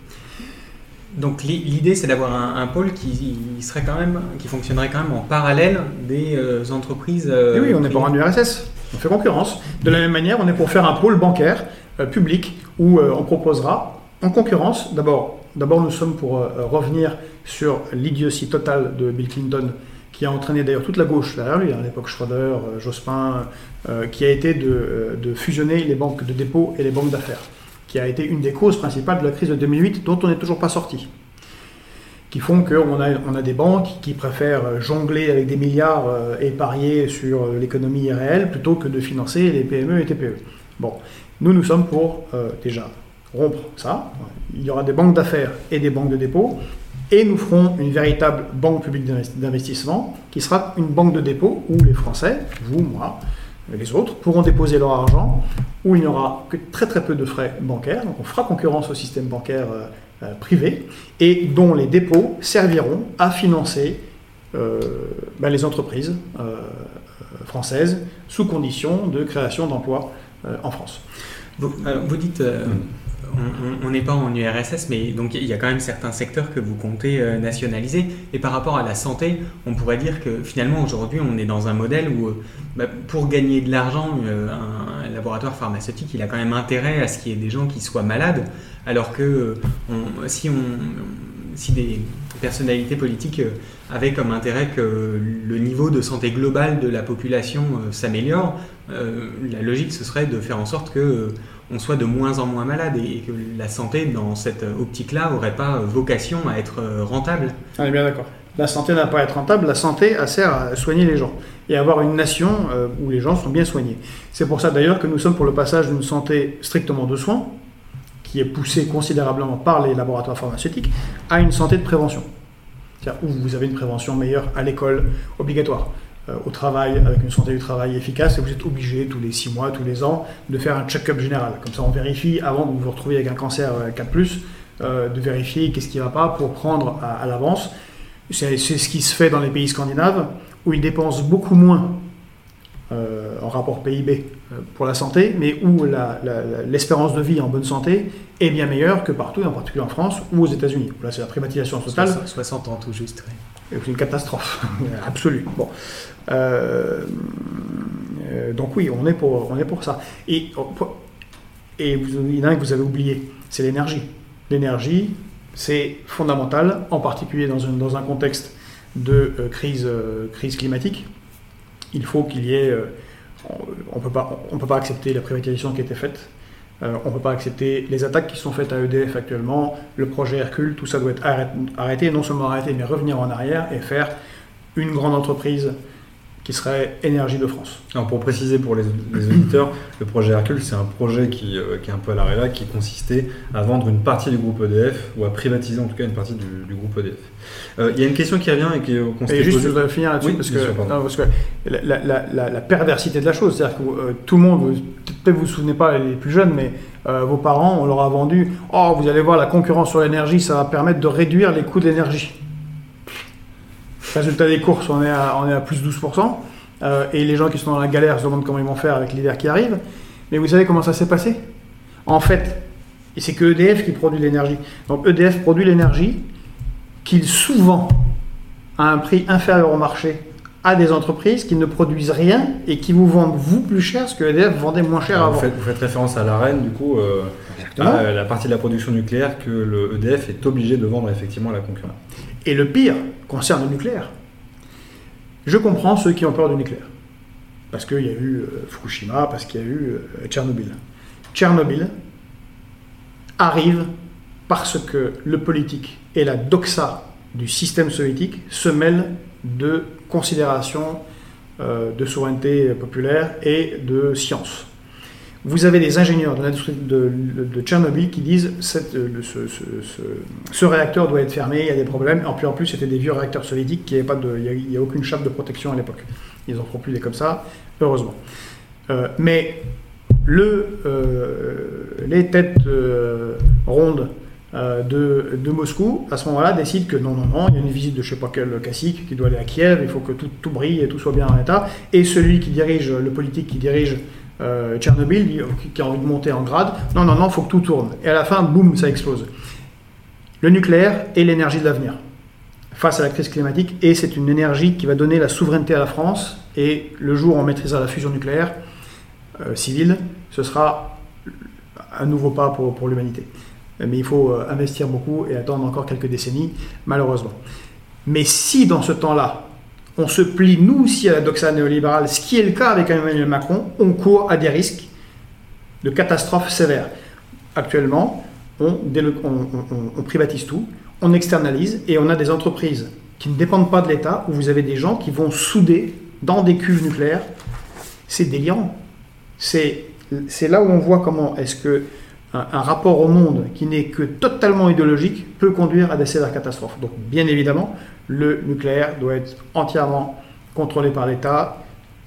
Donc l'idée c'est d'avoir un, pôle qui serait quand même, qui fonctionnerait quand même en parallèle des euh, entreprises. Euh, oui, on n'est pas en URSS, on fait concurrence. De la même manière, on est pour faire un pôle bancaire public où on proposera en concurrence. D'abord, d'abord nous sommes pour revenir sur l'idiotie totale de Bill Clinton qui a entraîné d'ailleurs toute la gauche derrière lui, à l'époque Schroeder, Jospin, qui a été de, fusionner les banques de dépôt et les banques d'affaires qui a été une des causes principales de la crise de 2008 dont on n'est toujours pas sorti. Qui font qu'on a, des banques qui préfèrent jongler avec des milliards euh, et parier sur euh, l'économie réelle plutôt que de financer les PME et TPE. Bon, nous, nous sommes pour euh, déjà rompre ça. Il y aura des banques d'affaires et des banques de dépôt. Et nous ferons une véritable banque publique d'investissement qui sera une banque de dépôt où les Français, vous, moi, les autres pourront déposer leur argent où il n'y aura que très très peu de frais bancaires. Donc on fera concurrence au système bancaire euh, euh, privé et dont les dépôts serviront à financer euh, ben, les entreprises françaises sous condition de création d'emplois en France. Vous, vous dites on n'est pas en URSS, mais donc il y a quand même certains secteurs que vous comptez euh, nationaliser. Et par rapport à la santé, on pourrait dire que finalement aujourd'hui on est dans un modèle où euh, bah, pour gagner de l'argent, euh, un laboratoire pharmaceutique il a quand même intérêt à ce qu'il y ait des gens qui soient malades, alors que si, on, si des personnalités politiques avaient comme intérêt que le niveau de santé global de la population s'améliore, la logique ce serait de faire en sorte que on soit de moins en moins malade et, que la santé, dans cette optique-là, n'aurait pas vocation à être euh, rentable. On est bien d'accord. La santé n'a pas à être rentable, la santé sert à soigner les gens et avoir une nation euh, où les gens sont bien soignés. C'est pour ça d'ailleurs que nous sommes pour le passage d'une santé strictement de soins, qui est poussée considérablement par les laboratoires pharmaceutiques, à une santé de prévention. C'est-à-dire où vous avez une prévention meilleure à l'école obligatoire. Euh, au travail, avec une santé du travail efficace, et vous êtes obligé tous les 6 mois, tous les ans, de faire un check-up général. Comme ça, on vérifie, avant de vous retrouver avec un cancer 4, euh, euh, de vérifier qu'est-ce qui ne va pas pour prendre à, l'avance. C'est ce qui se fait dans les pays scandinaves, où ils dépensent beaucoup moins en rapport PIB pour la santé, mais où l'espérance de vie en bonne santé est bien meilleure que partout, en particulier en France ou aux États-Unis. Là, c'est la privatisation totale. 60 ans tout juste. C'est une catastrophe absolue. Bon. Euh, euh, donc oui, on est pour, on est pour ça. Et, et vous, il y en a un que vous avez oublié, c'est l'énergie. L'énergie, c'est fondamental, en particulier dans un, dans un contexte de euh, crise, crise climatique. Il faut qu'il y ait... on ne pas, on peut pas accepter la privatisation qui a été faite. on ne peut pas accepter les attaques qui sont faites à EDF actuellement, le projet Hercule, tout ça doit être arrêté, non seulement arrêté, mais revenir en arrière et faire une grande entreprise qui serait Énergie de France. Alors pour préciser pour les, auditeurs, le projet Hercule, c'est un projet qui, euh, qui, est un peu à l'arrêt là, qui consistait à vendre une partie du groupe EDF, ou à privatiser en tout cas une partie du, groupe EDF. Euh, il y a une question qui revient et qui euh, Et juste, je voudrais finir là-dessus, parce, que, la, la, la, perversité de la chose, c'est-à-dire que tout le monde, peut-être vous vous souvenez pas les plus jeunes, mais vos parents, on leur a vendu, oh vous allez voir, la concurrence sur l'énergie, ça va permettre de réduire les coûts de l'énergie. Résultat des courses, on est à, on est à plus 12%. Euh, et les gens qui sont dans la galère se demandent comment ils vont faire avec l'hiver qui arrive. Mais vous savez comment ça s'est passé? En fait, c'est que EDF qui produit l'énergie. Donc EDF produit l'énergie qu'il sous-vend à un prix inférieur au marché à des entreprises qui ne produisent rien et qui vous vendent vous plus cher ce que EDF vendait moins cher avant. Vous faites, vous faites référence à l'AREN, du coup, euh, à la partie de la production nucléaire que le EDF est obligé de vendre effectivement à la concurrence. Et le pire concerne le nucléaire. Je comprends ceux qui ont peur du nucléaire. Parce qu'il y a eu euh, Fukushima, parce qu'il y a eu euh, Tchernobyl. Tchernobyl arrive parce que le politique et la doxa du système soviétique se mêlent de considérations euh, de souveraineté populaire et de science vous avez des ingénieurs de l'industrie de, Tchernobyl qui disent que euh, ce, réacteur doit être fermé, il y a des problèmes. En plus, en plus c'était des vieux réacteurs soviétiques qui il n'y a, aucune chape de protection à l'époque. Ils n'en font plus des comme ça, heureusement. Euh, mais euh, les têtes rondes de, Moscou, à ce moment-là, décide que non, non, non, il y a une visite de je sais pas quel classique qui doit aller à Kiev, il faut que tout, tout brille et tout soit bien en état. Et celui qui dirige, le politique qui dirige euh, Tchernobyl, qui a envie de monter en grade, non, non, non, il faut que tout tourne. Et à la fin, boum, ça explose. Le nucléaire est l'énergie de l'avenir face à la crise climatique, et c'est une énergie qui va donner la souveraineté à la France. Et le jour où on maîtrisera la fusion nucléaire euh, civile, ce sera un nouveau pas pour, pour l'humanité mais il faut euh, investir beaucoup et attendre encore quelques décennies, malheureusement. Mais si dans ce temps-là, on se plie nous aussi à la doxa néolibérale, ce qui est le cas avec Emmanuel Macron, on court à des risques de catastrophes sévères. Actuellement, on, privatise tout, on externalise et on a des entreprises qui ne dépendent pas de l'État, où vous avez des gens qui vont souder dans des cuves nucléaires. C'est délirant. C'est là où on voit comment est-ce que un, rapport au monde qui n'est que totalement idéologique peut conduire à des sévères catastrophes. Donc bien évidemment, le nucléaire doit être entièrement contrôlé par l'État,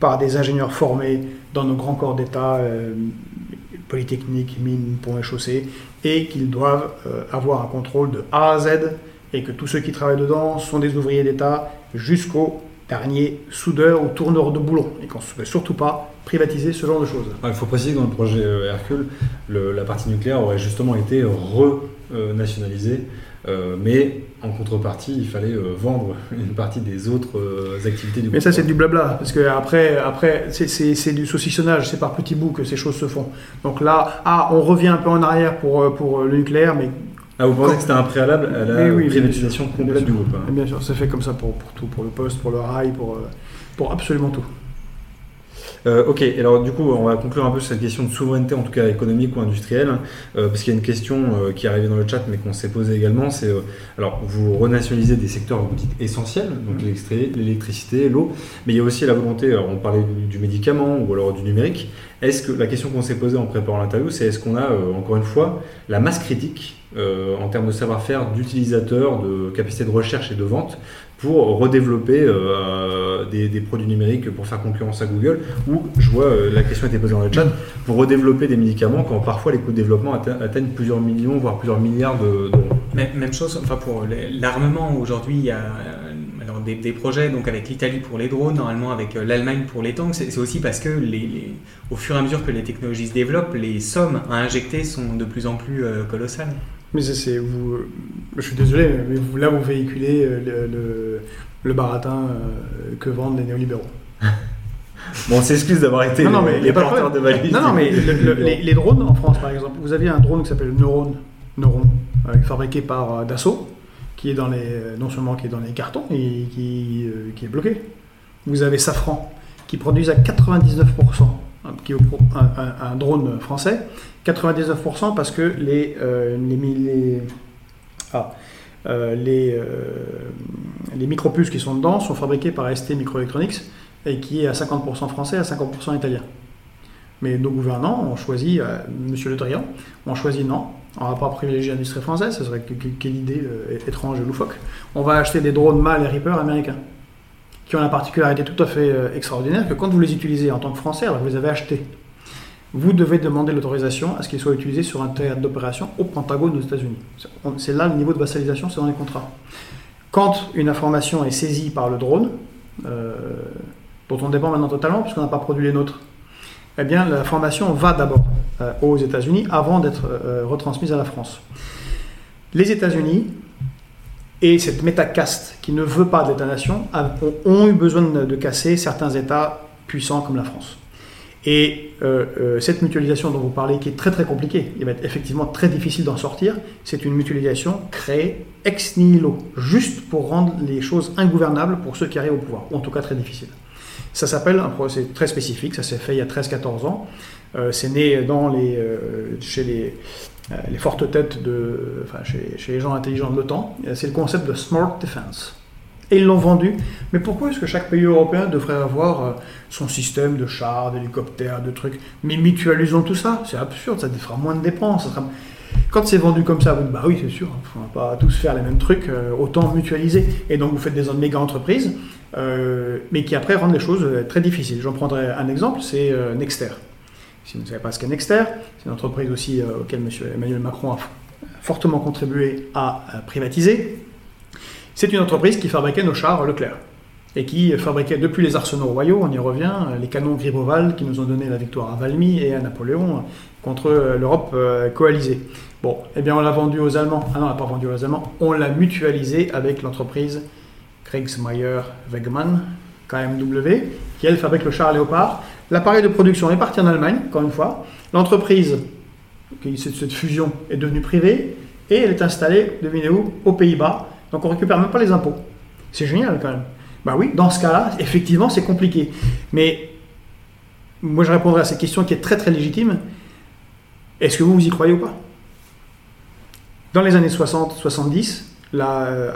par des ingénieurs formés dans nos grands corps d'État, euh, polytechniques, mines, ponts et chaussées, et qu'ils doivent euh, avoir un contrôle de A à Z, et que tous ceux qui travaillent dedans sont des ouvriers d'État jusqu'au dernier soudeur ou tourneur de boulons, et qu'on ne se surtout pas privatiser ce genre de choses. Il faut préciser que dans le projet euh, Hercule, la partie nucléaire aurait justement été renationalisée, euh, mais en contrepartie, il fallait euh, vendre une partie des autres activités du Mais ça, c'est du blabla, parce que après, après c'est du saucissonnage, c'est par petits bouts que ces choses se font. Donc là, ah, on revient un peu en arrière pour, pour le nucléaire, mais ah, vous pensez que c'était un préalable à la privatisation complète du groupe hein. Bien sûr, c'est fait comme ça pour, pour, tout, pour le poste, pour le rail, pour, pour absolument tout. Euh, ok, alors du coup, on va conclure un peu sur cette question de souveraineté, en tout cas économique ou industrielle, euh, parce qu'il y a une question euh, qui est arrivée dans le chat, mais qu'on s'est posée également, c'est, alors, vous renationalisez des secteurs, vous dites, essentiels, donc l'électricité, l'eau, mais il y a aussi la volonté, on parlait du, médicament ou alors du numérique, est-ce que, la question qu'on s'est posée en préparant l'interview, c'est est-ce qu'on a, encore une fois, la masse critique en termes de savoir-faire d'utilisateurs, de capacité de recherche et de vente pour redévelopper euh, des, produits numériques pour faire concurrence à Google, ou je vois euh, la question était posée dans le chat, pour redévelopper des médicaments quand parfois les coûts de développement atteignent plusieurs millions, voire plusieurs milliards d'euros. Même chose, enfin pour l'armement aujourd'hui, il y a euh, alors des, projets donc avec l'Italie pour les drones, normalement avec l'Allemagne pour les tanks. C'est aussi parce que les, au fur et à mesure que les technologies se développent, les sommes à injecter sont de plus en plus colossales. Mais c'est vous. Je suis désolé, mais vous, là vous véhiculez euh, le, le, baratin euh, que vendent les néolibéraux. bon, on s'excuse d'avoir été non, non, mais les, porteurs de valises. Non, non, mais les, drones en France, par exemple, vous avez un drone qui s'appelle Neuron, Neuron euh, fabriqué par Dassault, qui est dans les, non seulement qui est dans les cartons, et qui, qui est bloqué. Vous avez Safran, qui produit à 99% qui est un, drone français, 99% parce que les, euh, les, ah, euh, euh, qui sont dedans sont fabriqués par ST Microelectronics et qui est à 50% français, à 50% italien. Mais nos gouvernants ont choisi, Monsieur Le Drian, ont choisi non, on ne va pas privilégier l'industrie française, ce serait quelle idée étrange et loufoque. On va acheter des drones MAL et Reaper américains qui ont la particularité tout à fait euh, extraordinaire que quand vous les utilisez en tant que Français, alors vous les avez achetés, vous devez demander l'autorisation à ce qu'ils soient utilisés sur un théâtre d'opération au Pentagone aux États-Unis. C'est là le niveau de vassalisation, c'est dans les contrats. Quand une information est saisie par le drone, euh, dont on dépend maintenant totalement puisqu'on n'a pas produit les nôtres, eh bien l'information va d'abord euh, aux États-Unis avant d'être retransmise à la France. Les États-Unis et cette métacaste qui ne veut pas d'État-nation ont eu besoin de casser certains États puissants comme la France. Et euh, euh, cette mutualisation dont vous parlez, qui est très très compliquée, il va être effectivement très difficile d'en sortir, c'est une mutualisation créée ex nihilo, juste pour rendre les choses ingouvernables pour ceux qui arrivent au pouvoir, ou en tout cas très difficile. Ça s'appelle un procès très spécifique, ça s'est fait il y a 13-14 ans. Euh, c'est né dans les, chez les, les fortes têtes de, enfin, chez, les gens intelligents de l'OTAN, c'est le concept de Smart Defense. Et ils l'ont vendu. Mais pourquoi est-ce que chaque pays européen devrait avoir euh, son système de chars, d'hélicoptères, de trucs? Mais mutualisons tout ça. C'est absurde, ça fera moins de dépenses. Quand c'est vendu comme ça, vous dites, bah oui, c'est sûr, on ne va pas tous faire les mêmes trucs, euh, autant mutualiser. Et donc vous faites des méga entreprises, mais qui après rendent les choses très difficiles. J'en prendrai un exemple, c'est Nexter. Si vous ne savez pas ce qu'est Nexter, c'est une entreprise aussi euh, auquel M. Emmanuel Macron a fortement contribué à privatiser. C'est une entreprise qui fabriquait nos chars Leclerc et qui fabriquait depuis les arsenaux royaux, on y revient, les canons Griboval qui nous ont donné la victoire à Valmy et à Napoléon contre l'Europe euh, coalisée. Bon, eh bien on l'a vendu aux Allemands. Ah non, on l'a pas vendu aux Allemands. On l'a mutualisé avec l'entreprise Kriegsmeier Wegmann, KMW, qui elle fabrique le char Léopard. L'appareil de production est parti en Allemagne, encore une fois. L'entreprise, cette fusion, est devenue privée et elle est installée, devinez où, aux Pays-Bas. Donc on récupère même pas les impôts. C'est génial quand même. Bah oui, dans ce cas-là, effectivement, c'est compliqué. Mais moi, je répondrai à cette question qui est très très légitime. Est-ce que vous vous y croyez ou pas? Dans les années 60-70, euh,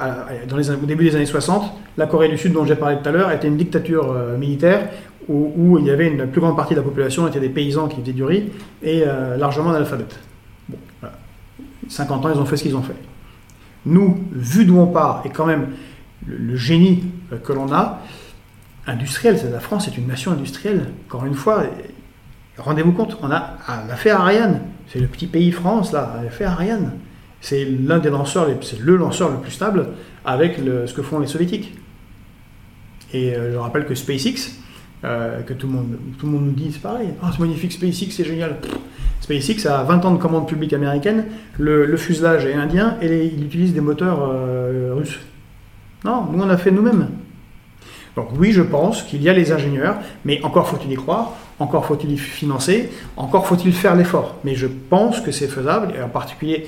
dans les, au début des années 60, la Corée du Sud, dont j'ai parlé tout à l'heure, était une dictature euh, militaire où, il y avait une plus grande partie de la population était des paysans qui faisaient du riz et euh, largement analphabètes. Bon, 50 ans, ils ont fait ce qu'ils ont fait. Nous, vu d'où on part, et quand même le, génie euh, que l'on a, industriel, la France est une nation industrielle. Encore une fois, rendez-vous compte, on a, fait Ariane, c'est le petit pays France, là, a fait Ariane. C'est l'un des lanceurs, c'est le lanceur le plus stable avec ce que font les soviétiques. Et euh, je rappelle que SpaceX, euh, que tout le, monde, tout le monde nous dit, c'est pareil, oh, c'est magnifique, SpaceX, c'est génial. SpaceX a 20 ans de commande publique américaine, le, fuselage est indien et il utilise des moteurs russes. Non, nous on a fait nous-mêmes. Donc oui, je pense qu'il y a les ingénieurs, mais encore faut-il y croire, encore faut-il y financer, encore faut-il faire l'effort. Mais je pense que c'est faisable, et en particulier,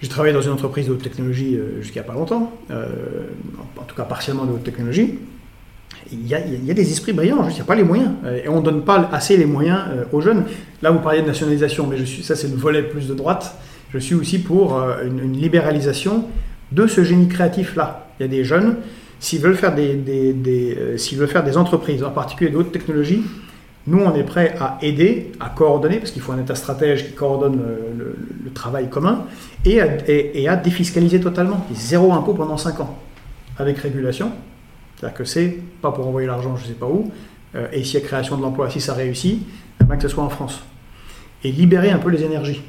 j'ai travaillé dans une entreprise de haute technologie euh, jusqu'à pas longtemps, euh, en tout cas partiellement de haute technologie. Il y, a, des esprits brillants, il n'y a pas les moyens. Euh, et on ne donne pas assez les moyens aux jeunes. Là, vous parliez de nationalisation, mais je suis, ça c'est le volet plus de droite. Je suis aussi pour une libéralisation de ce génie créatif-là. Il y a des jeunes, s'ils veulent, faire des, veulent faire des entreprises, en particulier d'autres technologies, nous, on est prêt à aider, à coordonner, parce qu'il faut un état stratège qui coordonne le, travail commun, et à, défiscaliser totalement. Zéro impôt pendant 5 ans, avec régulation. C'est-à-dire que c'est pas pour envoyer l'argent je ne sais pas où, euh, et s'il y a création de l'emploi, si ça réussit, eh bien que ce soit en France. Et libérer un peu les énergies.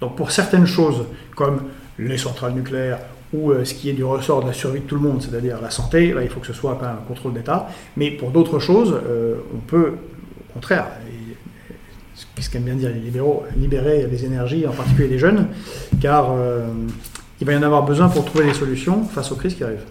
Donc pour certaines choses, comme les centrales nucléaires ou euh, ce qui est du ressort de la survie de tout le monde, c'est-à-dire la santé, là, il faut que ce soit un contrôle d'État. Mais pour d'autres choses, euh, on peut, contraire, ce qu'aiment bien dire les libéraux, libérer les énergies, en particulier les jeunes, car euh, il va y en avoir besoin pour trouver des solutions face aux crises qui arrivent.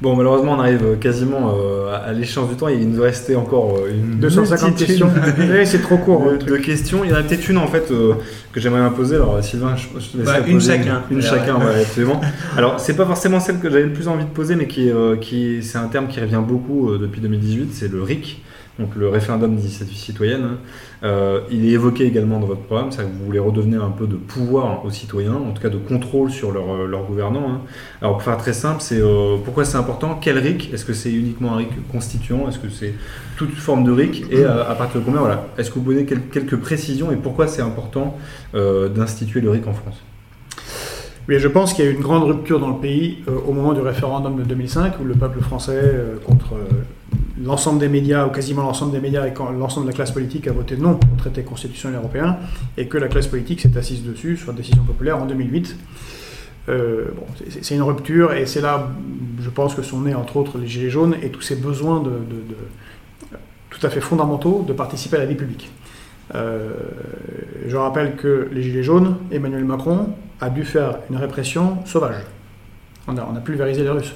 Bon, malheureusement, on arrive quasiment euh, à l'échéance du temps. Il nous restait encore euh, une 250 questions. c'est trop court. De, questions. Il y en a peut-être une en fait euh, que j'aimerais imposer. Alors, Sylvain, je, je te bah, Une chacun. Une, chacun, ouais, absolument. Alors, c'est pas forcément celle que j'avais le plus envie de poser, mais qui, qui c'est un terme qui revient beaucoup depuis 2018. C'est le RIC donc le référendum d'initiative citoyenne. Euh, il est évoqué également dans votre programme, ça que vous voulez redevenir un peu de pouvoir aux citoyens, en tout cas de contrôle sur leur, euh, leur gouvernant. Hein. Alors pour faire très simple, c'est euh, pourquoi c'est important? Quel RIC? Est-ce que c'est uniquement un RIC constituant? Est-ce que c'est toute forme de RIC? Et à, partir de combien? Voilà. Est-ce que vous pouvez donner quelques précisions et pourquoi c'est important d'instituer le RIC en France? Oui, je pense qu'il y a eu une grande rupture dans le pays au moment du référendum de 2005 où le peuple français, contre l'ensemble des médias, ou quasiment l'ensemble des médias et l'ensemble de la classe politique a voté non au traité constitutionnel européen, et que la classe politique s'est assise dessus sur décision populaire en 2008. Euh, bon, c'est une rupture, et c'est là, je pense, que sont nés, entre autres, les Gilets jaunes et tous ces besoins de, tout à fait fondamentaux de participer à la vie publique. Euh, je rappelle que les Gilets jaunes, Emmanuel Macron a dû faire une répression sauvage. On a, on a pulvérisé les Russes.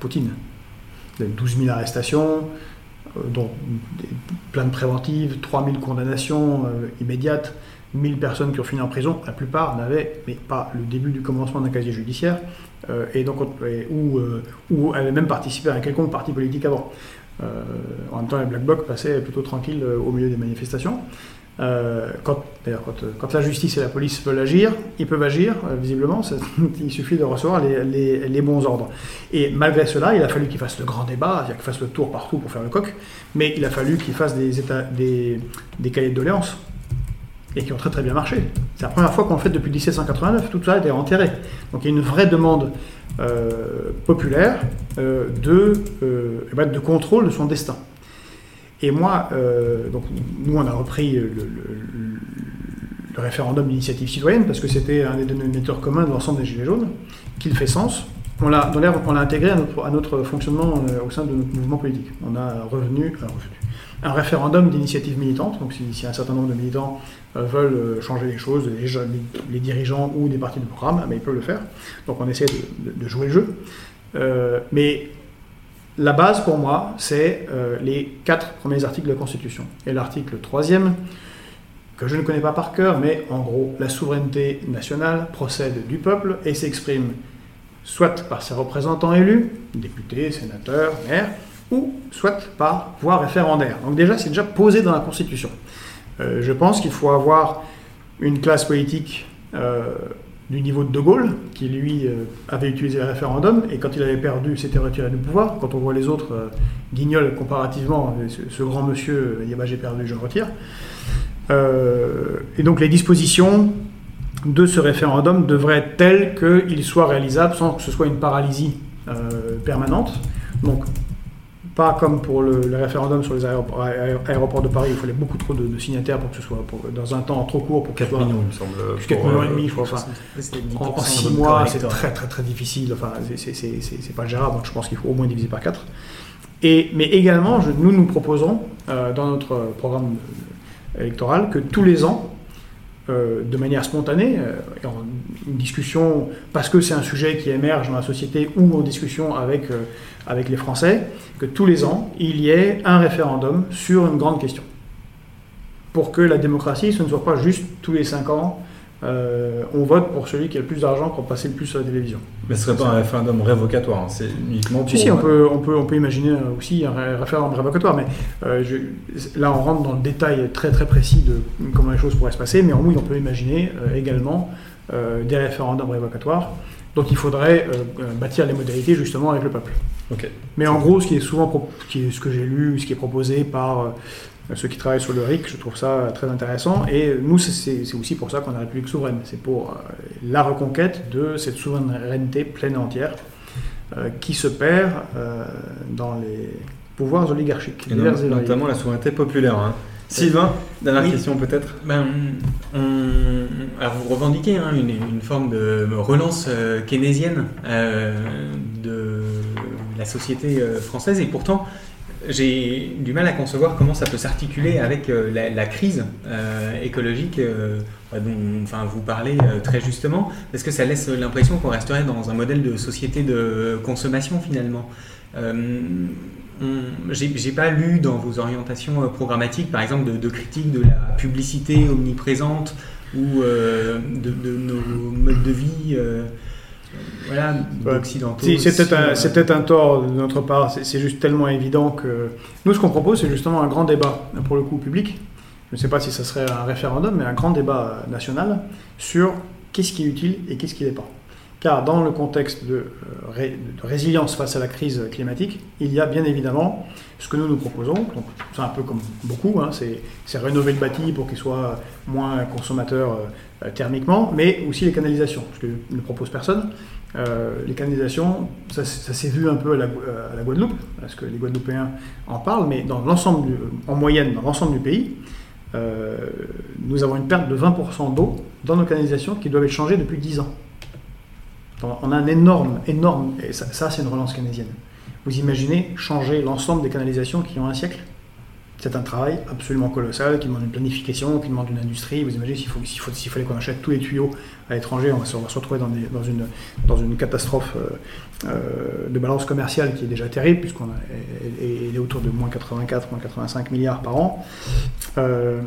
Poutine. 12 000 arrestations, euh, dont plein de préventives, 3 000 condamnations euh, immédiates, 1000 personnes qui ont fini en prison. La plupart n'avaient mais pas le début du commencement d'un casier judiciaire, euh, et donc, ou, ou avaient même participé à un quelconque parti politique avant. en même temps, les Black Blocs passaient plutôt tranquilles au milieu des manifestations. Euh, quand, quand, la justice et la police veulent agir, ils peuvent agir, euh, visiblement, il suffit de recevoir les, bons ordres. Et malgré cela, il a fallu qu'ils fassent le grand débat, c'est-à-dire qu'ils fassent le tour partout pour faire le coq, mais il a fallu qu'ils fassent des, cahiers de doléances, et qui ont très très bien marché. C'est la première fois qu'on le fait depuis 1789, tout ça a été enterré. Donc il y a une vraie demande euh, populaire eh ben, de contrôle de son destin. Et moi, euh, donc, nous, on a repris le référendum d'initiative citoyenne, parce que c'était un des dénominateurs communs de l'ensemble des Gilets jaunes, qu'il fait sens. On l'a, on l'a intégré à notre, fonctionnement au sein de notre mouvement politique. On a revenu, un référendum d'initiative militante. Donc, si, un certain nombre de militants veulent changer les choses, les, dirigeants ou des partis de programme, mais ils peuvent le faire. Donc, on essaie de, jouer le jeu. mais la base pour moi, c'est euh, les quatre premiers articles de la Constitution. Et l'article troisième, que je ne connais pas par cœur, mais en gros, la souveraineté nationale procède du peuple et s'exprime soit par ses représentants élus, députés, sénateurs, maires, ou soit par pouvoir référendaire. Donc déjà, c'est déjà posé dans la Constitution. Euh, je pense qu'il faut avoir une classe politique euh, du niveau de De Gaulle, qui lui euh, avait utilisé le référendum, et quand il avait perdu, s'était retiré du pouvoir. Quand on voit les autres, euh, comparativement, ce, grand monsieur, il dit bah, j'ai perdu, je retire. Euh, et donc les dispositions de ce référendum devraient être telles qu'il soit réalisable sans que ce soit une paralysie permanente. Donc pas comme pour le, référendum sur les aéroports, de Paris, il fallait beaucoup trop de, signataires pour que ce soit dans un temps trop court. Pour 4 millions, il me semble. 4 millions et demi, je crois. en, 6 mois, c'est très très très difficile. Enfin, c'est pas gérable. Donc je pense qu'il faut au moins diviser par 4. Et, mais également, nous nous proposons euh, dans notre programme électoral que tous les ans, euh, de manière spontanée, euh, une discussion, parce que c'est un sujet qui émerge dans la société ou en discussion avec, euh, avec les Français, que tous les ans, il y ait un référendum sur une grande question. Pour que la démocratie, ce ne soit pas juste tous les cinq ans euh, on vote pour celui qui a le plus d'argent pour passer le plus à la télévision. Mais ce serait pas un référendum révocatoire, hein. c'est uniquement pour... Si, si, on peut, on, peut, on peut imaginer aussi un référendum révocatoire, mais euh, là on rentre dans le détail très très précis de comment les choses pourraient se passer, mais en oui, on peut imaginer euh, également des référendums révocatoires. Donc il faudrait bâtir les modalités justement avec le peuple. Mais en gros, ce qui est souvent, qui est, ce que j'ai lu, ce qui est proposé par ceux qui travaillent sur le RIC, je trouve ça très intéressant. Et nous, c'est aussi pour ça qu'on a la République souveraine. C'est pour euh, la reconquête de cette souveraineté pleine et entière euh, qui se perd euh, dans les pouvoirs oligarchiques. Et notamment la souveraineté populaire. Hein. Sylvain, dernière question peut-être ben, Alors vous revendiquez hein, une, forme de relance keynésienne de la société française. Et pourtant j'ai du mal à concevoir comment ça peut s'articuler avec euh, la, crise euh, écologique euh, dont enfin, vous parlez très justement, parce que ça laisse l'impression qu'on resterait dans un modèle de société de consommation finalement? J'ai pas lu dans vos orientations programmatiques, par exemple, de, de critique de la publicité omniprésente ou de, de, nos modes de vie voilà, d'occidentaux. c'est peut-être un, tort de notre part, c'est juste tellement évident que. Nous, ce qu'on propose, c'est justement un grand débat, pour le coup public. Je ne sais pas si ça serait un référendum, mais un grand débat national sur qu'est-ce qui est utile et qu'est-ce qui n'est pas. Car dans le contexte de, euh, de, résilience face à la crise climatique, il y a bien évidemment ce que nous nous proposons, c'est un peu comme beaucoup, hein, c'est rénover le bâti pour qu'il soit moins consommateur euh, thermiquement, mais aussi les canalisations, ce que ne propose personne. Euh, les canalisations, ça, s'est vu un peu à la, Guadeloupe, parce que les Guadeloupéens en parlent, mais dans l'ensemble, en moyenne, dans l'ensemble du pays, nous avons une perte de 20% d'eau dans nos canalisations qui doivent être changées depuis 10 ans. On a un énorme, énorme, et ça c'est une relance keynésienne. Vous imaginez changer l'ensemble des canalisations qui ont un siècle? C'est un travail absolument colossal qui demande une planification, qui demande une industrie. Vous imaginez s'il, faut, s'il, fallait qu'on achète tous les tuyaux à l'étranger, on va se, retrouver dans, dans, une, dans une catastrophe euh, euh, de balance commerciale qui est déjà terrible, puisqu'on est, autour de moins 84, moins 85 milliards par an. Euh,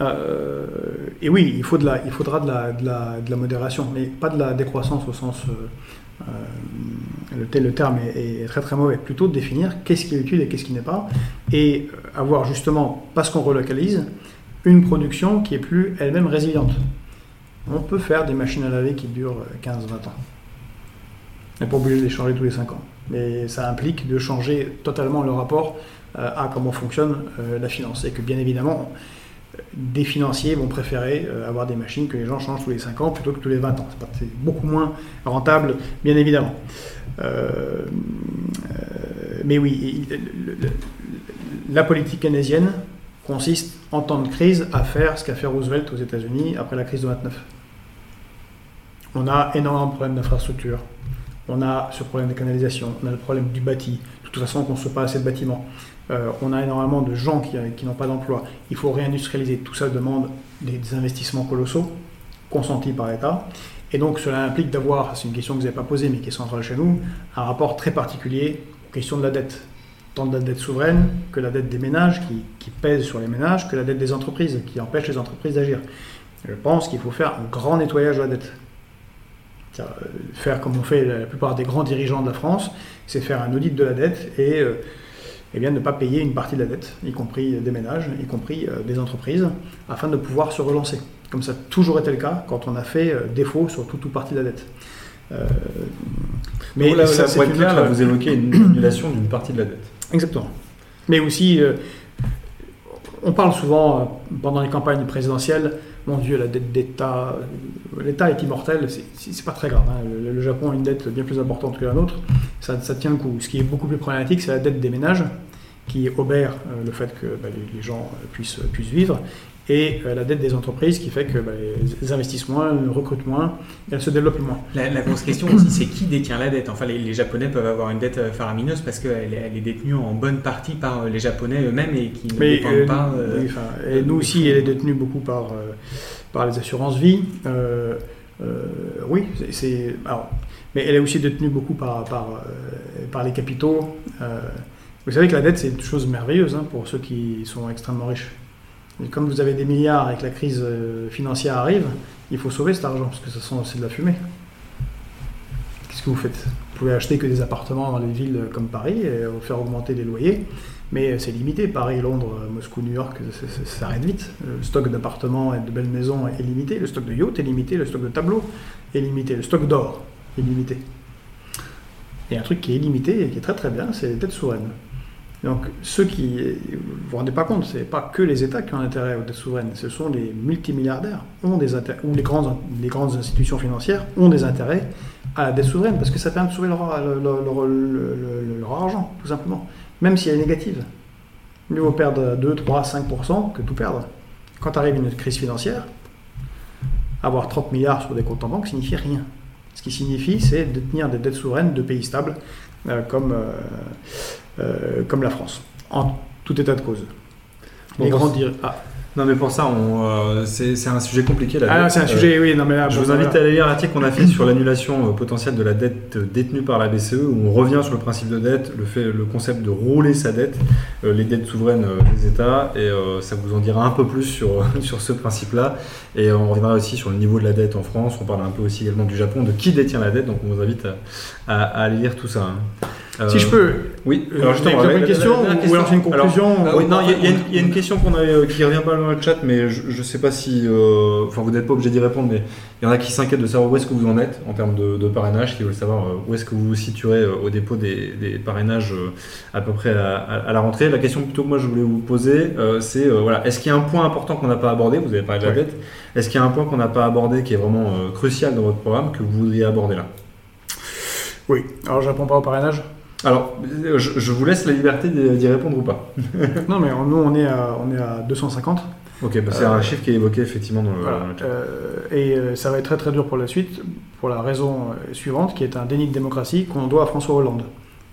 et oui, il, faudra de la, modération, mais pas de la décroissance au sens le, le, terme est, très très mauvais, plutôt de définir qu'est-ce qui est utile et qu'est-ce qui n'est pas, et avoir justement, parce qu'on relocalise, une production qui est plus elle-même résiliente. On peut faire des machines à laver qui durent 15-20 ans. On n'est pas obligé de les changer tous les 5 ans. Mais ça implique de changer totalement le rapport euh, à comment fonctionne euh, la finance. Et que bien évidemment, des financiers vont préférer euh, avoir des machines que les gens changent tous les 5 ans plutôt que tous les 20 ans. C'est beaucoup moins rentable, bien évidemment. Euh, mais oui, la politique keynésienne consiste en temps de crise à faire ce qu'a fait Roosevelt aux États-Unis après la crise de 29. On a énormément de problèmes d'infrastructure. On a ce problème des canalisations, on a le problème du bâti. De toute façon, on ne construit pas assez de bâtiments. Euh, on a énormément de gens qui, qui n'ont pas d'emploi. Il faut réindustrialiser. Tout ça demande des, investissements colossaux consentis par l'État. Et donc cela implique d'avoir, c'est une question que vous n'avez pas posée mais qui est centrale chez nous, un rapport très particulier aux questions de la dette. Tant de la dette souveraine que la dette des ménages qui, pèse sur les ménages, que la dette des entreprises qui empêche les entreprises d'agir. Je pense qu'il faut faire un grand nettoyage de la dette. Euh, Faire comme on fait la plupart des grands dirigeants de la France, c'est faire un audit de la dette et euh, eh bien, ne pas payer une partie de la dette, y compris des ménages, y compris euh, des entreprises, afin de pouvoir se relancer. Comme ça a toujours été le cas quand on a fait euh, défaut sur toute ou partie de la dette. Euh, Mais là, ça, clair, autre- là, vous évoquez une annulation d'une partie de la dette. Exactement. Mais aussi, euh, on parle souvent euh, pendant les campagnes présidentielles, mon Dieu, la dette d'État, euh, l'État est immortel, c'est- pas très grave. hein. Le, Japon a une dette bien plus importante que la nôtre, ça, tient le coup. Ce qui est beaucoup plus problématique, c'est la dette des ménages, qui obère euh, le fait que bah, les, gens euh, puissent vivre, et euh, la dette des entreprises qui fait que bah, les investissent moins, recrutent moins, elles se développent moins. La, la grosse question aussi, c'est qui détient la dette? Enfin, les, les Japonais peuvent avoir une dette euh, faramineuse parce qu'elle est, elle est détenue en bonne partie par euh, les Japonais eux-mêmes et qui ne Mais dépendent euh, pas. euh, oui, enfin, et nous aussi, elle est détenue beaucoup par, par les assurances vie. Oui, c'est- mais elle est aussi détenue beaucoup par, par, par les capitaux. Vous savez que la dette, c'est une chose merveilleuse hein, pour ceux qui sont extrêmement riches. Et comme vous avez des milliards et que la crise euh, financière arrive, il faut sauver cet argent parce que c'est de la fumée. Qu'est-ce que vous faites? Vous pouvez acheter que des appartements dans les villes comme Paris et faire augmenter les loyers. Mais c'est limité. Paris, Londres, Moscou, New York, ça arrête vite. Le stock d'appartements et de belles maisons est limité. Le stock de yachts est limité. Le stock de tableaux est limité. Le stock d'or est limité. Et un truc qui est illimité et qui est très très bien, c'est les dettes souveraines. Donc ceux qui, vous vous rendez pas compte, c'est pas que les États qui ont intérêt aux dettes souveraines, ce sont les multimilliardaires ont des intérêts, ou les grandes, les grandes institutions financières ont des intérêts à la dette souveraine parce que ça permet de sauver leur, argent, tout simplement, même si elle est négative. Mieux vaut perdre 2, 3, 5% que tout perdre. Quand arrive une crise financière, avoir 30 milliards sur des comptes en banque signifie rien. Ce qui signifie, c'est détenir des dettes souveraines de pays stables euh, comme, euh, comme la France, en tout état de cause. Bon, Les grands ah, Non, mais pour ça, euh, c'est un sujet compliqué. La ah, c'est un Euh, sujet, oui, non mais là, Je vous invite à aller lire l'article qu'on a fait sur l'annulation euh, potentielle de la dette euh, détenue par la BCE, où on revient sur le principe de dette, le, fait, le concept de rouler sa dette, euh, les dettes souveraines euh, des États, et euh, ça vous en dira un peu plus sur, sur ce principe-là. Et on reviendra aussi sur le niveau de la dette en France, on parle un peu aussi également du Japon, de qui détient la dette, donc on vous invite à, à- à aller lire tout ça. hein. Si Euh, je peux, Oui, Euh, vous avez une question ou alors j'ai une conclusion alors, oui, non, il y, a- y une- on- il y a une question qu'on a, euh, qui revient pas dans le chat, mais je ne sais pas si. euh, Enfin, vous n'êtes pas obligé d'y répondre, mais il y en a qui s'inquiètent de savoir où est-ce que vous en êtes en termes de, de parrainage, qui veulent savoir euh, où est-ce que vous vous situerez euh, au dépôt des, des parrainages euh, à peu près à, à- à la rentrée. La question plutôt que moi je voulais vous poser, euh, c'est euh, voilà, est-ce qu'il y a un point important qu'on n'a pas abordé? Vous avez parlé de la Ouais. dette. Est-ce qu'il y a un point qu'on n'a pas abordé qui est vraiment euh, crucial dans votre programme que vous voudriez aborder là? Oui. Alors je réponds pas au parrainage. Alors, je, je vous laisse la liberté d'y répondre ou pas. non mais nous on est à, on est à 250. Ok, bah, c'est Euh, un chiffre qui est évoqué effectivement dans le, Voilà. dans le chat. Euh, et euh, ça va être très très dur pour la suite, pour la raison suivante, qui est un déni de démocratie qu'on doit à François Hollande,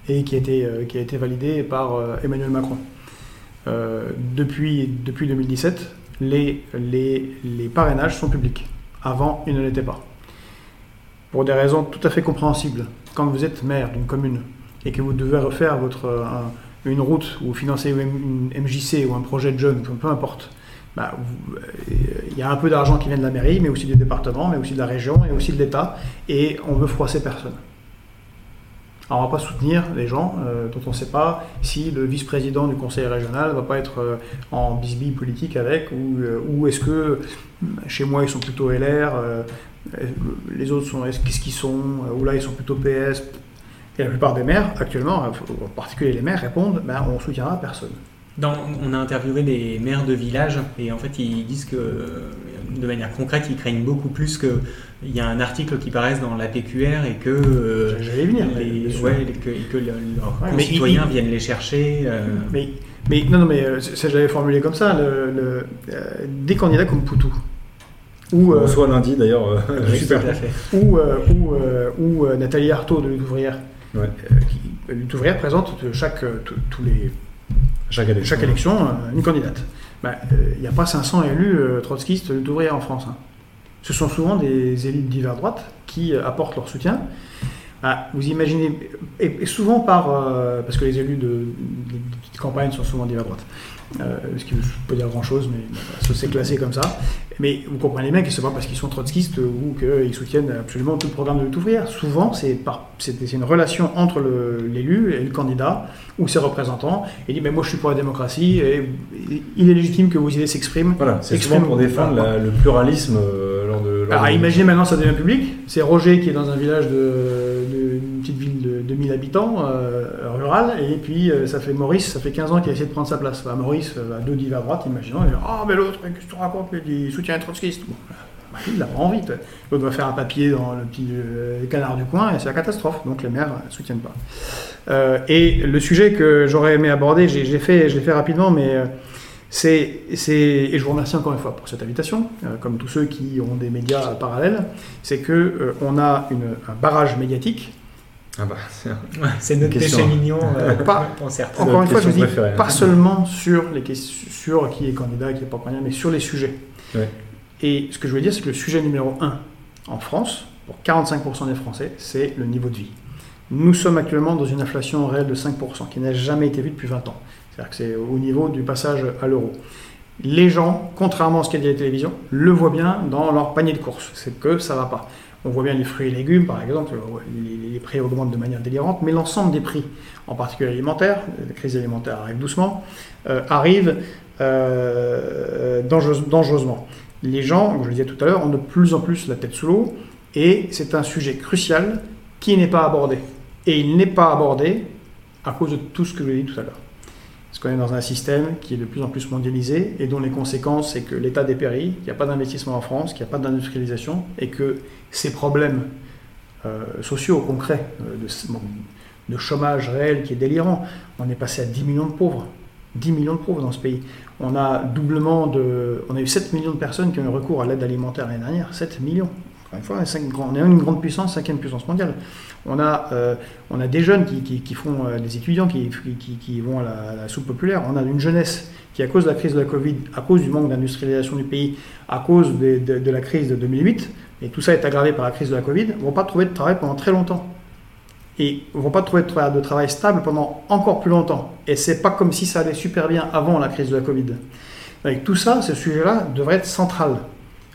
et qui a été, qui a été validé par Emmanuel Macron. Euh, depuis, depuis 2017, les, les, les parrainages sont publics. Avant, ils ne l'étaient pas. Pour des raisons tout à fait compréhensibles. Quand vous êtes maire d'une commune et que vous devez refaire votre, euh, un- une route ou financer une MJC ou un projet de jeunes, peu importe, bah, euh, il y a un peu d'argent qui vient de la mairie, mais aussi du département, mais aussi de la région et aussi de l'État, et on veut froisser personne. On ne va pas soutenir les gens euh, dont on ne sait pas si le vice-président du conseil régional ne va pas être en bisbille politique avec, ou, ou est-ce que euh, chez moi ils sont plutôt LR, les autres sont est-ce- qu'est-ce qu'ils sont, euh, ou là ils sont plutôt PS. Et la plupart des maires, actuellement, en particulier les maires, répondent ben, on soutiendra personne. Dans- on a interviewé des maires de villages et en fait ils disent que de manière concrète ils craignent beaucoup plus que il y a un article qui paraisse dans la PQR et que euh, J'allais y venir. les, bien sûr. ouais, que, que le- leurs Ouais, mais concitoyens il- viennent les chercher. euh, Mais Mais non, non, mais euh, ça, j'avais formulé comme ça. Le, le- euh, des candidats comme Poutou. Ou, euh, lundi d'ailleurs. euh, super. ou, euh, ou, euh, ou, euh, Nathalie Arthaud de Lutte ouvrière. Ouais. Euh, qui, Lutte ouvrière présente de chaque, euh, tous- les, Chaque élection euh, une candidate. Euh, Il n'y a pas 500 élus euh, trotskistes de Lutte ouvrière en France. hein. Ce sont souvent des élites divers droite qui euh, apportent leur soutien. Ah, vous imaginez, et, et souvent par, euh, parce que les élus de, de- de campagne sont souvent divers droite, euh, ce qui ne veut pas dire grand chose, mais ça, c'est classé comme ça. Mais vous comprenez bien que c'est pas parce qu'ils sont trotskistes ou qu'ils soutiennent absolument tout le programme de lutte ouvrière. Souvent, c'est une relation entre l'élu et le candidat ou ses représentants. Il dit mais moi je suis pour la démocratie et, et il est légitime que vos idées s'expriment. Voilà, c'est souvent pour défendre la- le pluralisme euh, lors de. lors Alors, de- imaginez maintenant ça devient public. C'est Roger qui est dans un village de, de- une petite ville 2000 habitants, euh, et puis euh, ça fait Maurice, ça fait 15 ans qu'il a essayé de prendre sa place. Bah, Maurice, euh, deux divers à droite, imaginons, il dit Ah, mais l'autre, qu'est-ce que tu racontes Il soutient les trotskistes. Bon, bah, il n'a pas envie. L'autre va faire un papier dans le petit euh, canard du coin, et c'est la catastrophe. Donc les maires ne soutiennent pas. Euh, et le sujet que j'aurais aimé aborder, j'ai fait, je l'ai fait rapidement, mais. euh, c'est, et je vous remercie encore une fois pour cette invitation, euh, comme tous ceux qui ont des médias parallèles, c'est que euh, on a un barrage médiatique. Ah bah, c'est notre Question. péché mignon euh, Pas- pour certains. Encore une fois, je vous dis préférée. pas seulement sur les questions, sur qui est candidat, qui est pas candidat, mais sur les sujets. Ouais. Et ce que je veux dire, c'est que le sujet numéro un en France, pour 45% des Français, c'est le niveau de vie. Nous sommes actuellement dans une inflation réelle de 5%, qui n'a jamais été vue depuis 20 ans. C'est-à-dire que c'est au niveau du passage à l'euro. Les gens, contrairement à ce qu'a dit la télévision, le voient bien dans leur panier de courses. C'est que ça va pas. On voit bien les fruits et légumes, par exemple, les, les prix augmentent de manière délirante, mais l'ensemble des prix, en particulier alimentaires, la crise alimentaire arrive doucement, euh, arrive euh, dangereuse- dangereusement. Les gens, comme je le disais tout à l'heure, ont de plus en plus la tête sous l'eau, et c'est un sujet crucial qui n'est pas abordé. Et il n'est pas abordé à cause de tout ce que je vous tout à l'heure. Parce qu'on est dans un système qui est de plus en plus mondialisé et dont les conséquences, c'est que l'État dépérit, qu'il n'y a pas d'investissement en France, qu'il n'y a pas d'industrialisation et que ces problèmes euh, sociaux concrets, euh, de, chômage réel qui est délirant, on est passé à 10 millions de pauvres. 10 millions de pauvres dans ce pays. On a doublement de. On a eu 7 millions de personnes qui ont eu recours à l'aide alimentaire l'année dernière. 7 millions. Une fois, on est une grande puissance, cinquième puissance mondiale. On a, euh, on a des jeunes qui, font, euh, des étudiants qui, vont à la, soupe populaire. On a une jeunesse qui, à cause de la crise de la Covid, à cause du manque d'industrialisation du pays, à cause de, la crise de 2008, et tout ça est aggravé par la crise de la Covid, ne vont pas trouver de travail pendant très longtemps. Et ne vont pas trouver de travail stable pendant encore plus longtemps. Et c'est pas comme si ça allait super bien avant la crise de la Covid. Avec tout ça, ce sujet-là devrait être central.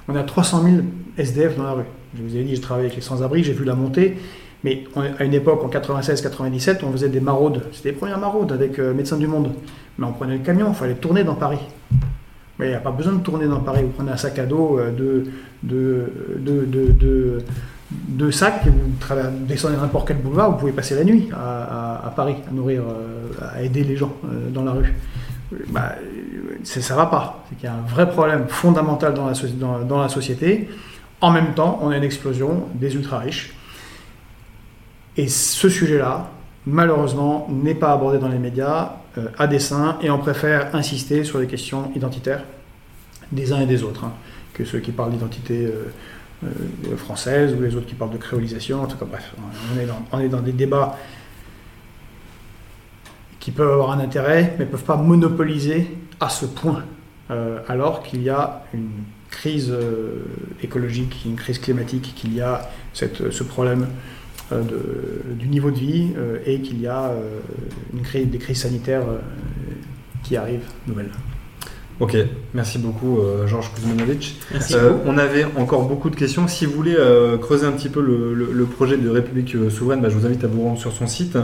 On a 300 000 SDF dans la rue. Je vous ai dit, j'ai travaillé avec les sans-abri, j'ai vu la montée. Mais à une époque, en 96-97, on faisait des maraudes. C'était les premières maraudes avec euh, Médecins du Monde. Mais on prenait le camion, il fallait tourner dans Paris. Mais il n'y a pas besoin de tourner dans Paris. Vous prenez un sac à dos euh, de, sacs et vous descendez n'importe quel boulevard, vous pouvez passer la nuit à, Paris, à nourrir, euh, à aider les gens dans la rue. Bah, ça va pas. C'est qu'il y a un vrai problème fondamental dans la société. En même temps, on a une explosion des ultra-riches. Et ce sujet-là, malheureusement, n'est pas abordé dans les médias euh, à dessein et on préfère insister sur les questions identitaires des uns et des autres. hein, que ceux qui parlent d'identité euh, euh, française ou les autres qui parlent de créolisation. En tout cas, bref, on est dans, des débats qui peuvent avoir un intérêt, mais ne peuvent pas monopoliser à ce point, alors qu'il y a une crise euh, écologique, une crise climatique, qu'il y a cette, ce problème euh, de- du niveau de vie euh, et qu'il y a une crise, des crises sanitaires qui arrivent nouvelles. Ok, merci beaucoup euh, Georges Kuzmanovic. Merci. Euh, on avait encore beaucoup de questions. Si vous voulez euh, creuser un petit peu le, le- le projet de République euh, souveraine, bah, je vous invite à vous rendre sur son site.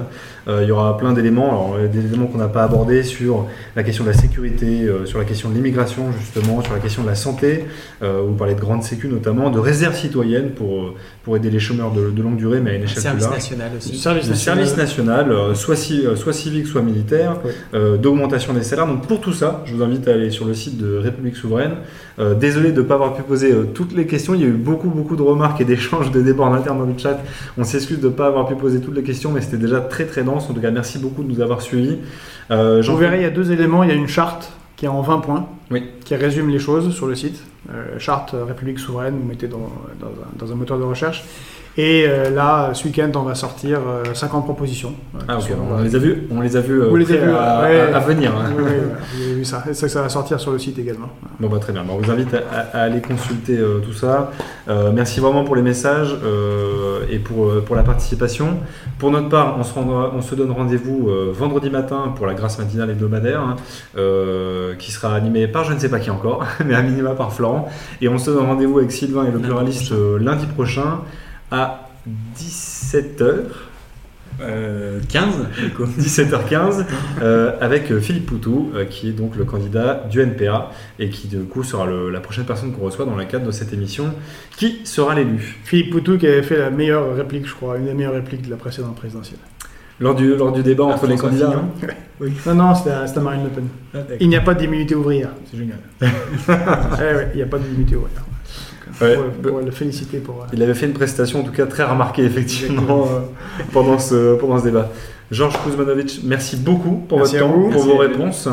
Euh, il y aura plein d'éléments. Des éléments qu'on n'a pas abordés sur la question de la sécurité, euh, sur la question de l'immigration justement, sur la question de la santé. Euh, vous parlez de grande sécu notamment, de réserve citoyenne pour, pour aider les chômeurs de, de longue durée, mais à une échelle plus Service large. national aussi. Service Le service national, euh, soit, ci- soit civique, soit militaire, euh, d'augmentation des salaires. Donc pour tout ça, je vous invite à aller sur sur le site de République Souveraine. Euh, désolé de ne pas avoir pu poser euh, toutes les questions. Il y a eu beaucoup, beaucoup de remarques et d'échanges, de débats en interne dans le chat. On s'excuse de ne pas avoir pu poser toutes les questions, mais c'était déjà très, très dense. En tout cas, merci beaucoup de nous avoir suivis. Euh, Vous verrez, il y a deux éléments. Il y a une charte qui est en 20 points, Oui. qui résume les choses sur le site. Euh, charte République Souveraine, vous mettez dans, dans un, dans un moteur de recherche. Et euh, là, ce week-end, on va sortir euh, 50 propositions. euh, Ah, qui ok. sont- On les a vus, on les a euh, Vous les avez vus, à, ouais. à- à venir. hein. Oui, oui, vous avez vu ça. Et ça, ça va sortir sur le site également. Bon bah très bien, Bah, on vous invite à, à aller consulter euh, tout ça. Euh, merci vraiment pour les messages euh, et pour, euh, pour la participation. Pour notre part, on se, rendra- on se donne rendez-vous euh, vendredi matin pour la grâce matinale hebdomadaire hein, euh, qui sera animée par je ne sais pas qui encore, mais à minima par Florent. Et on se donne rendez-vous avec Sylvain et le pluraliste euh, lundi prochain à 17h. Euh, 15 du coup. 17h15 euh, avec euh, Philippe Poutou euh, qui est donc le candidat du NPA et qui du coup sera le- la prochaine personne qu'on reçoit dans le cadre de cette émission qui sera l'élu Philippe Poutou qui avait fait la meilleure réplique, je crois, une des meilleures répliques de la précédente présidentielle. lors du, lors du débat entre les candidats. Fillon. hein. Non, non, c'était Marine Le Pen. Ah. Il n'y a pas d'immunité ouvrière. C'est génial. Eh ouais, il n'y a pas d'immunité ouvrière. Ouais. Pour, pour le féliciter pour. euh, Il avait fait une prestation en tout cas très remarquée effectivement euh, pendant, ce, pendant ce débat. Georges Kuzmanovic, merci beaucoup pour Merci votre temps, vous. pour Merci vos réponses.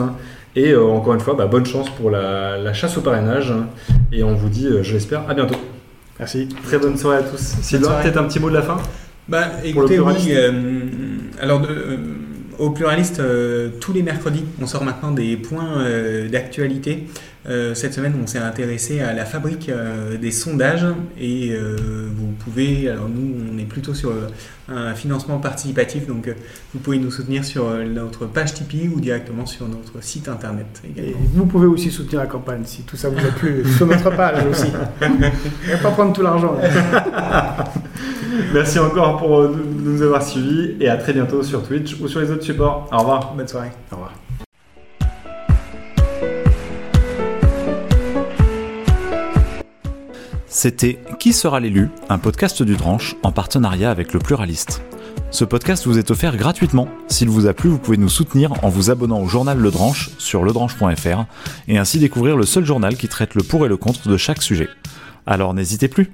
Et euh, encore une fois, bah, bonne chance pour la, la chasse au parrainage. Et on vous dit, euh, je l'espère, à bientôt. Merci. Très bonne soirée à tous. Sylvain, peut-être un petit mot de la fin? Bah, écoutez, oui. euh, alors, de- euh, au pluraliste, euh, tous les mercredis, on sort maintenant des points euh, d'actualité. Euh, cette semaine, on s'est intéressé à la fabrique euh, des sondages et euh, vous pouvez, alors nous, on est plutôt sur euh, un financement participatif, donc euh, vous pouvez nous soutenir sur euh, notre page Tipeee ou directement sur notre site internet Et également. vous pouvez aussi soutenir la campagne si tout ça vous a plu sur notre page aussi. Et pas prendre tout l'argent. Merci encore pour nous avoir suivis et à très bientôt sur Twitch ou sur les autres supports. Au revoir. Bonne soirée. Au revoir. C'était Qui sera l'élu Un podcast du Dranche en partenariat avec le pluraliste. Ce podcast vous est offert gratuitement. S'il vous a plu, vous pouvez nous soutenir en vous abonnant au journal Le Dranche sur ledranche.fr et ainsi découvrir le seul journal qui traite le pour et le contre de chaque sujet. Alors n'hésitez plus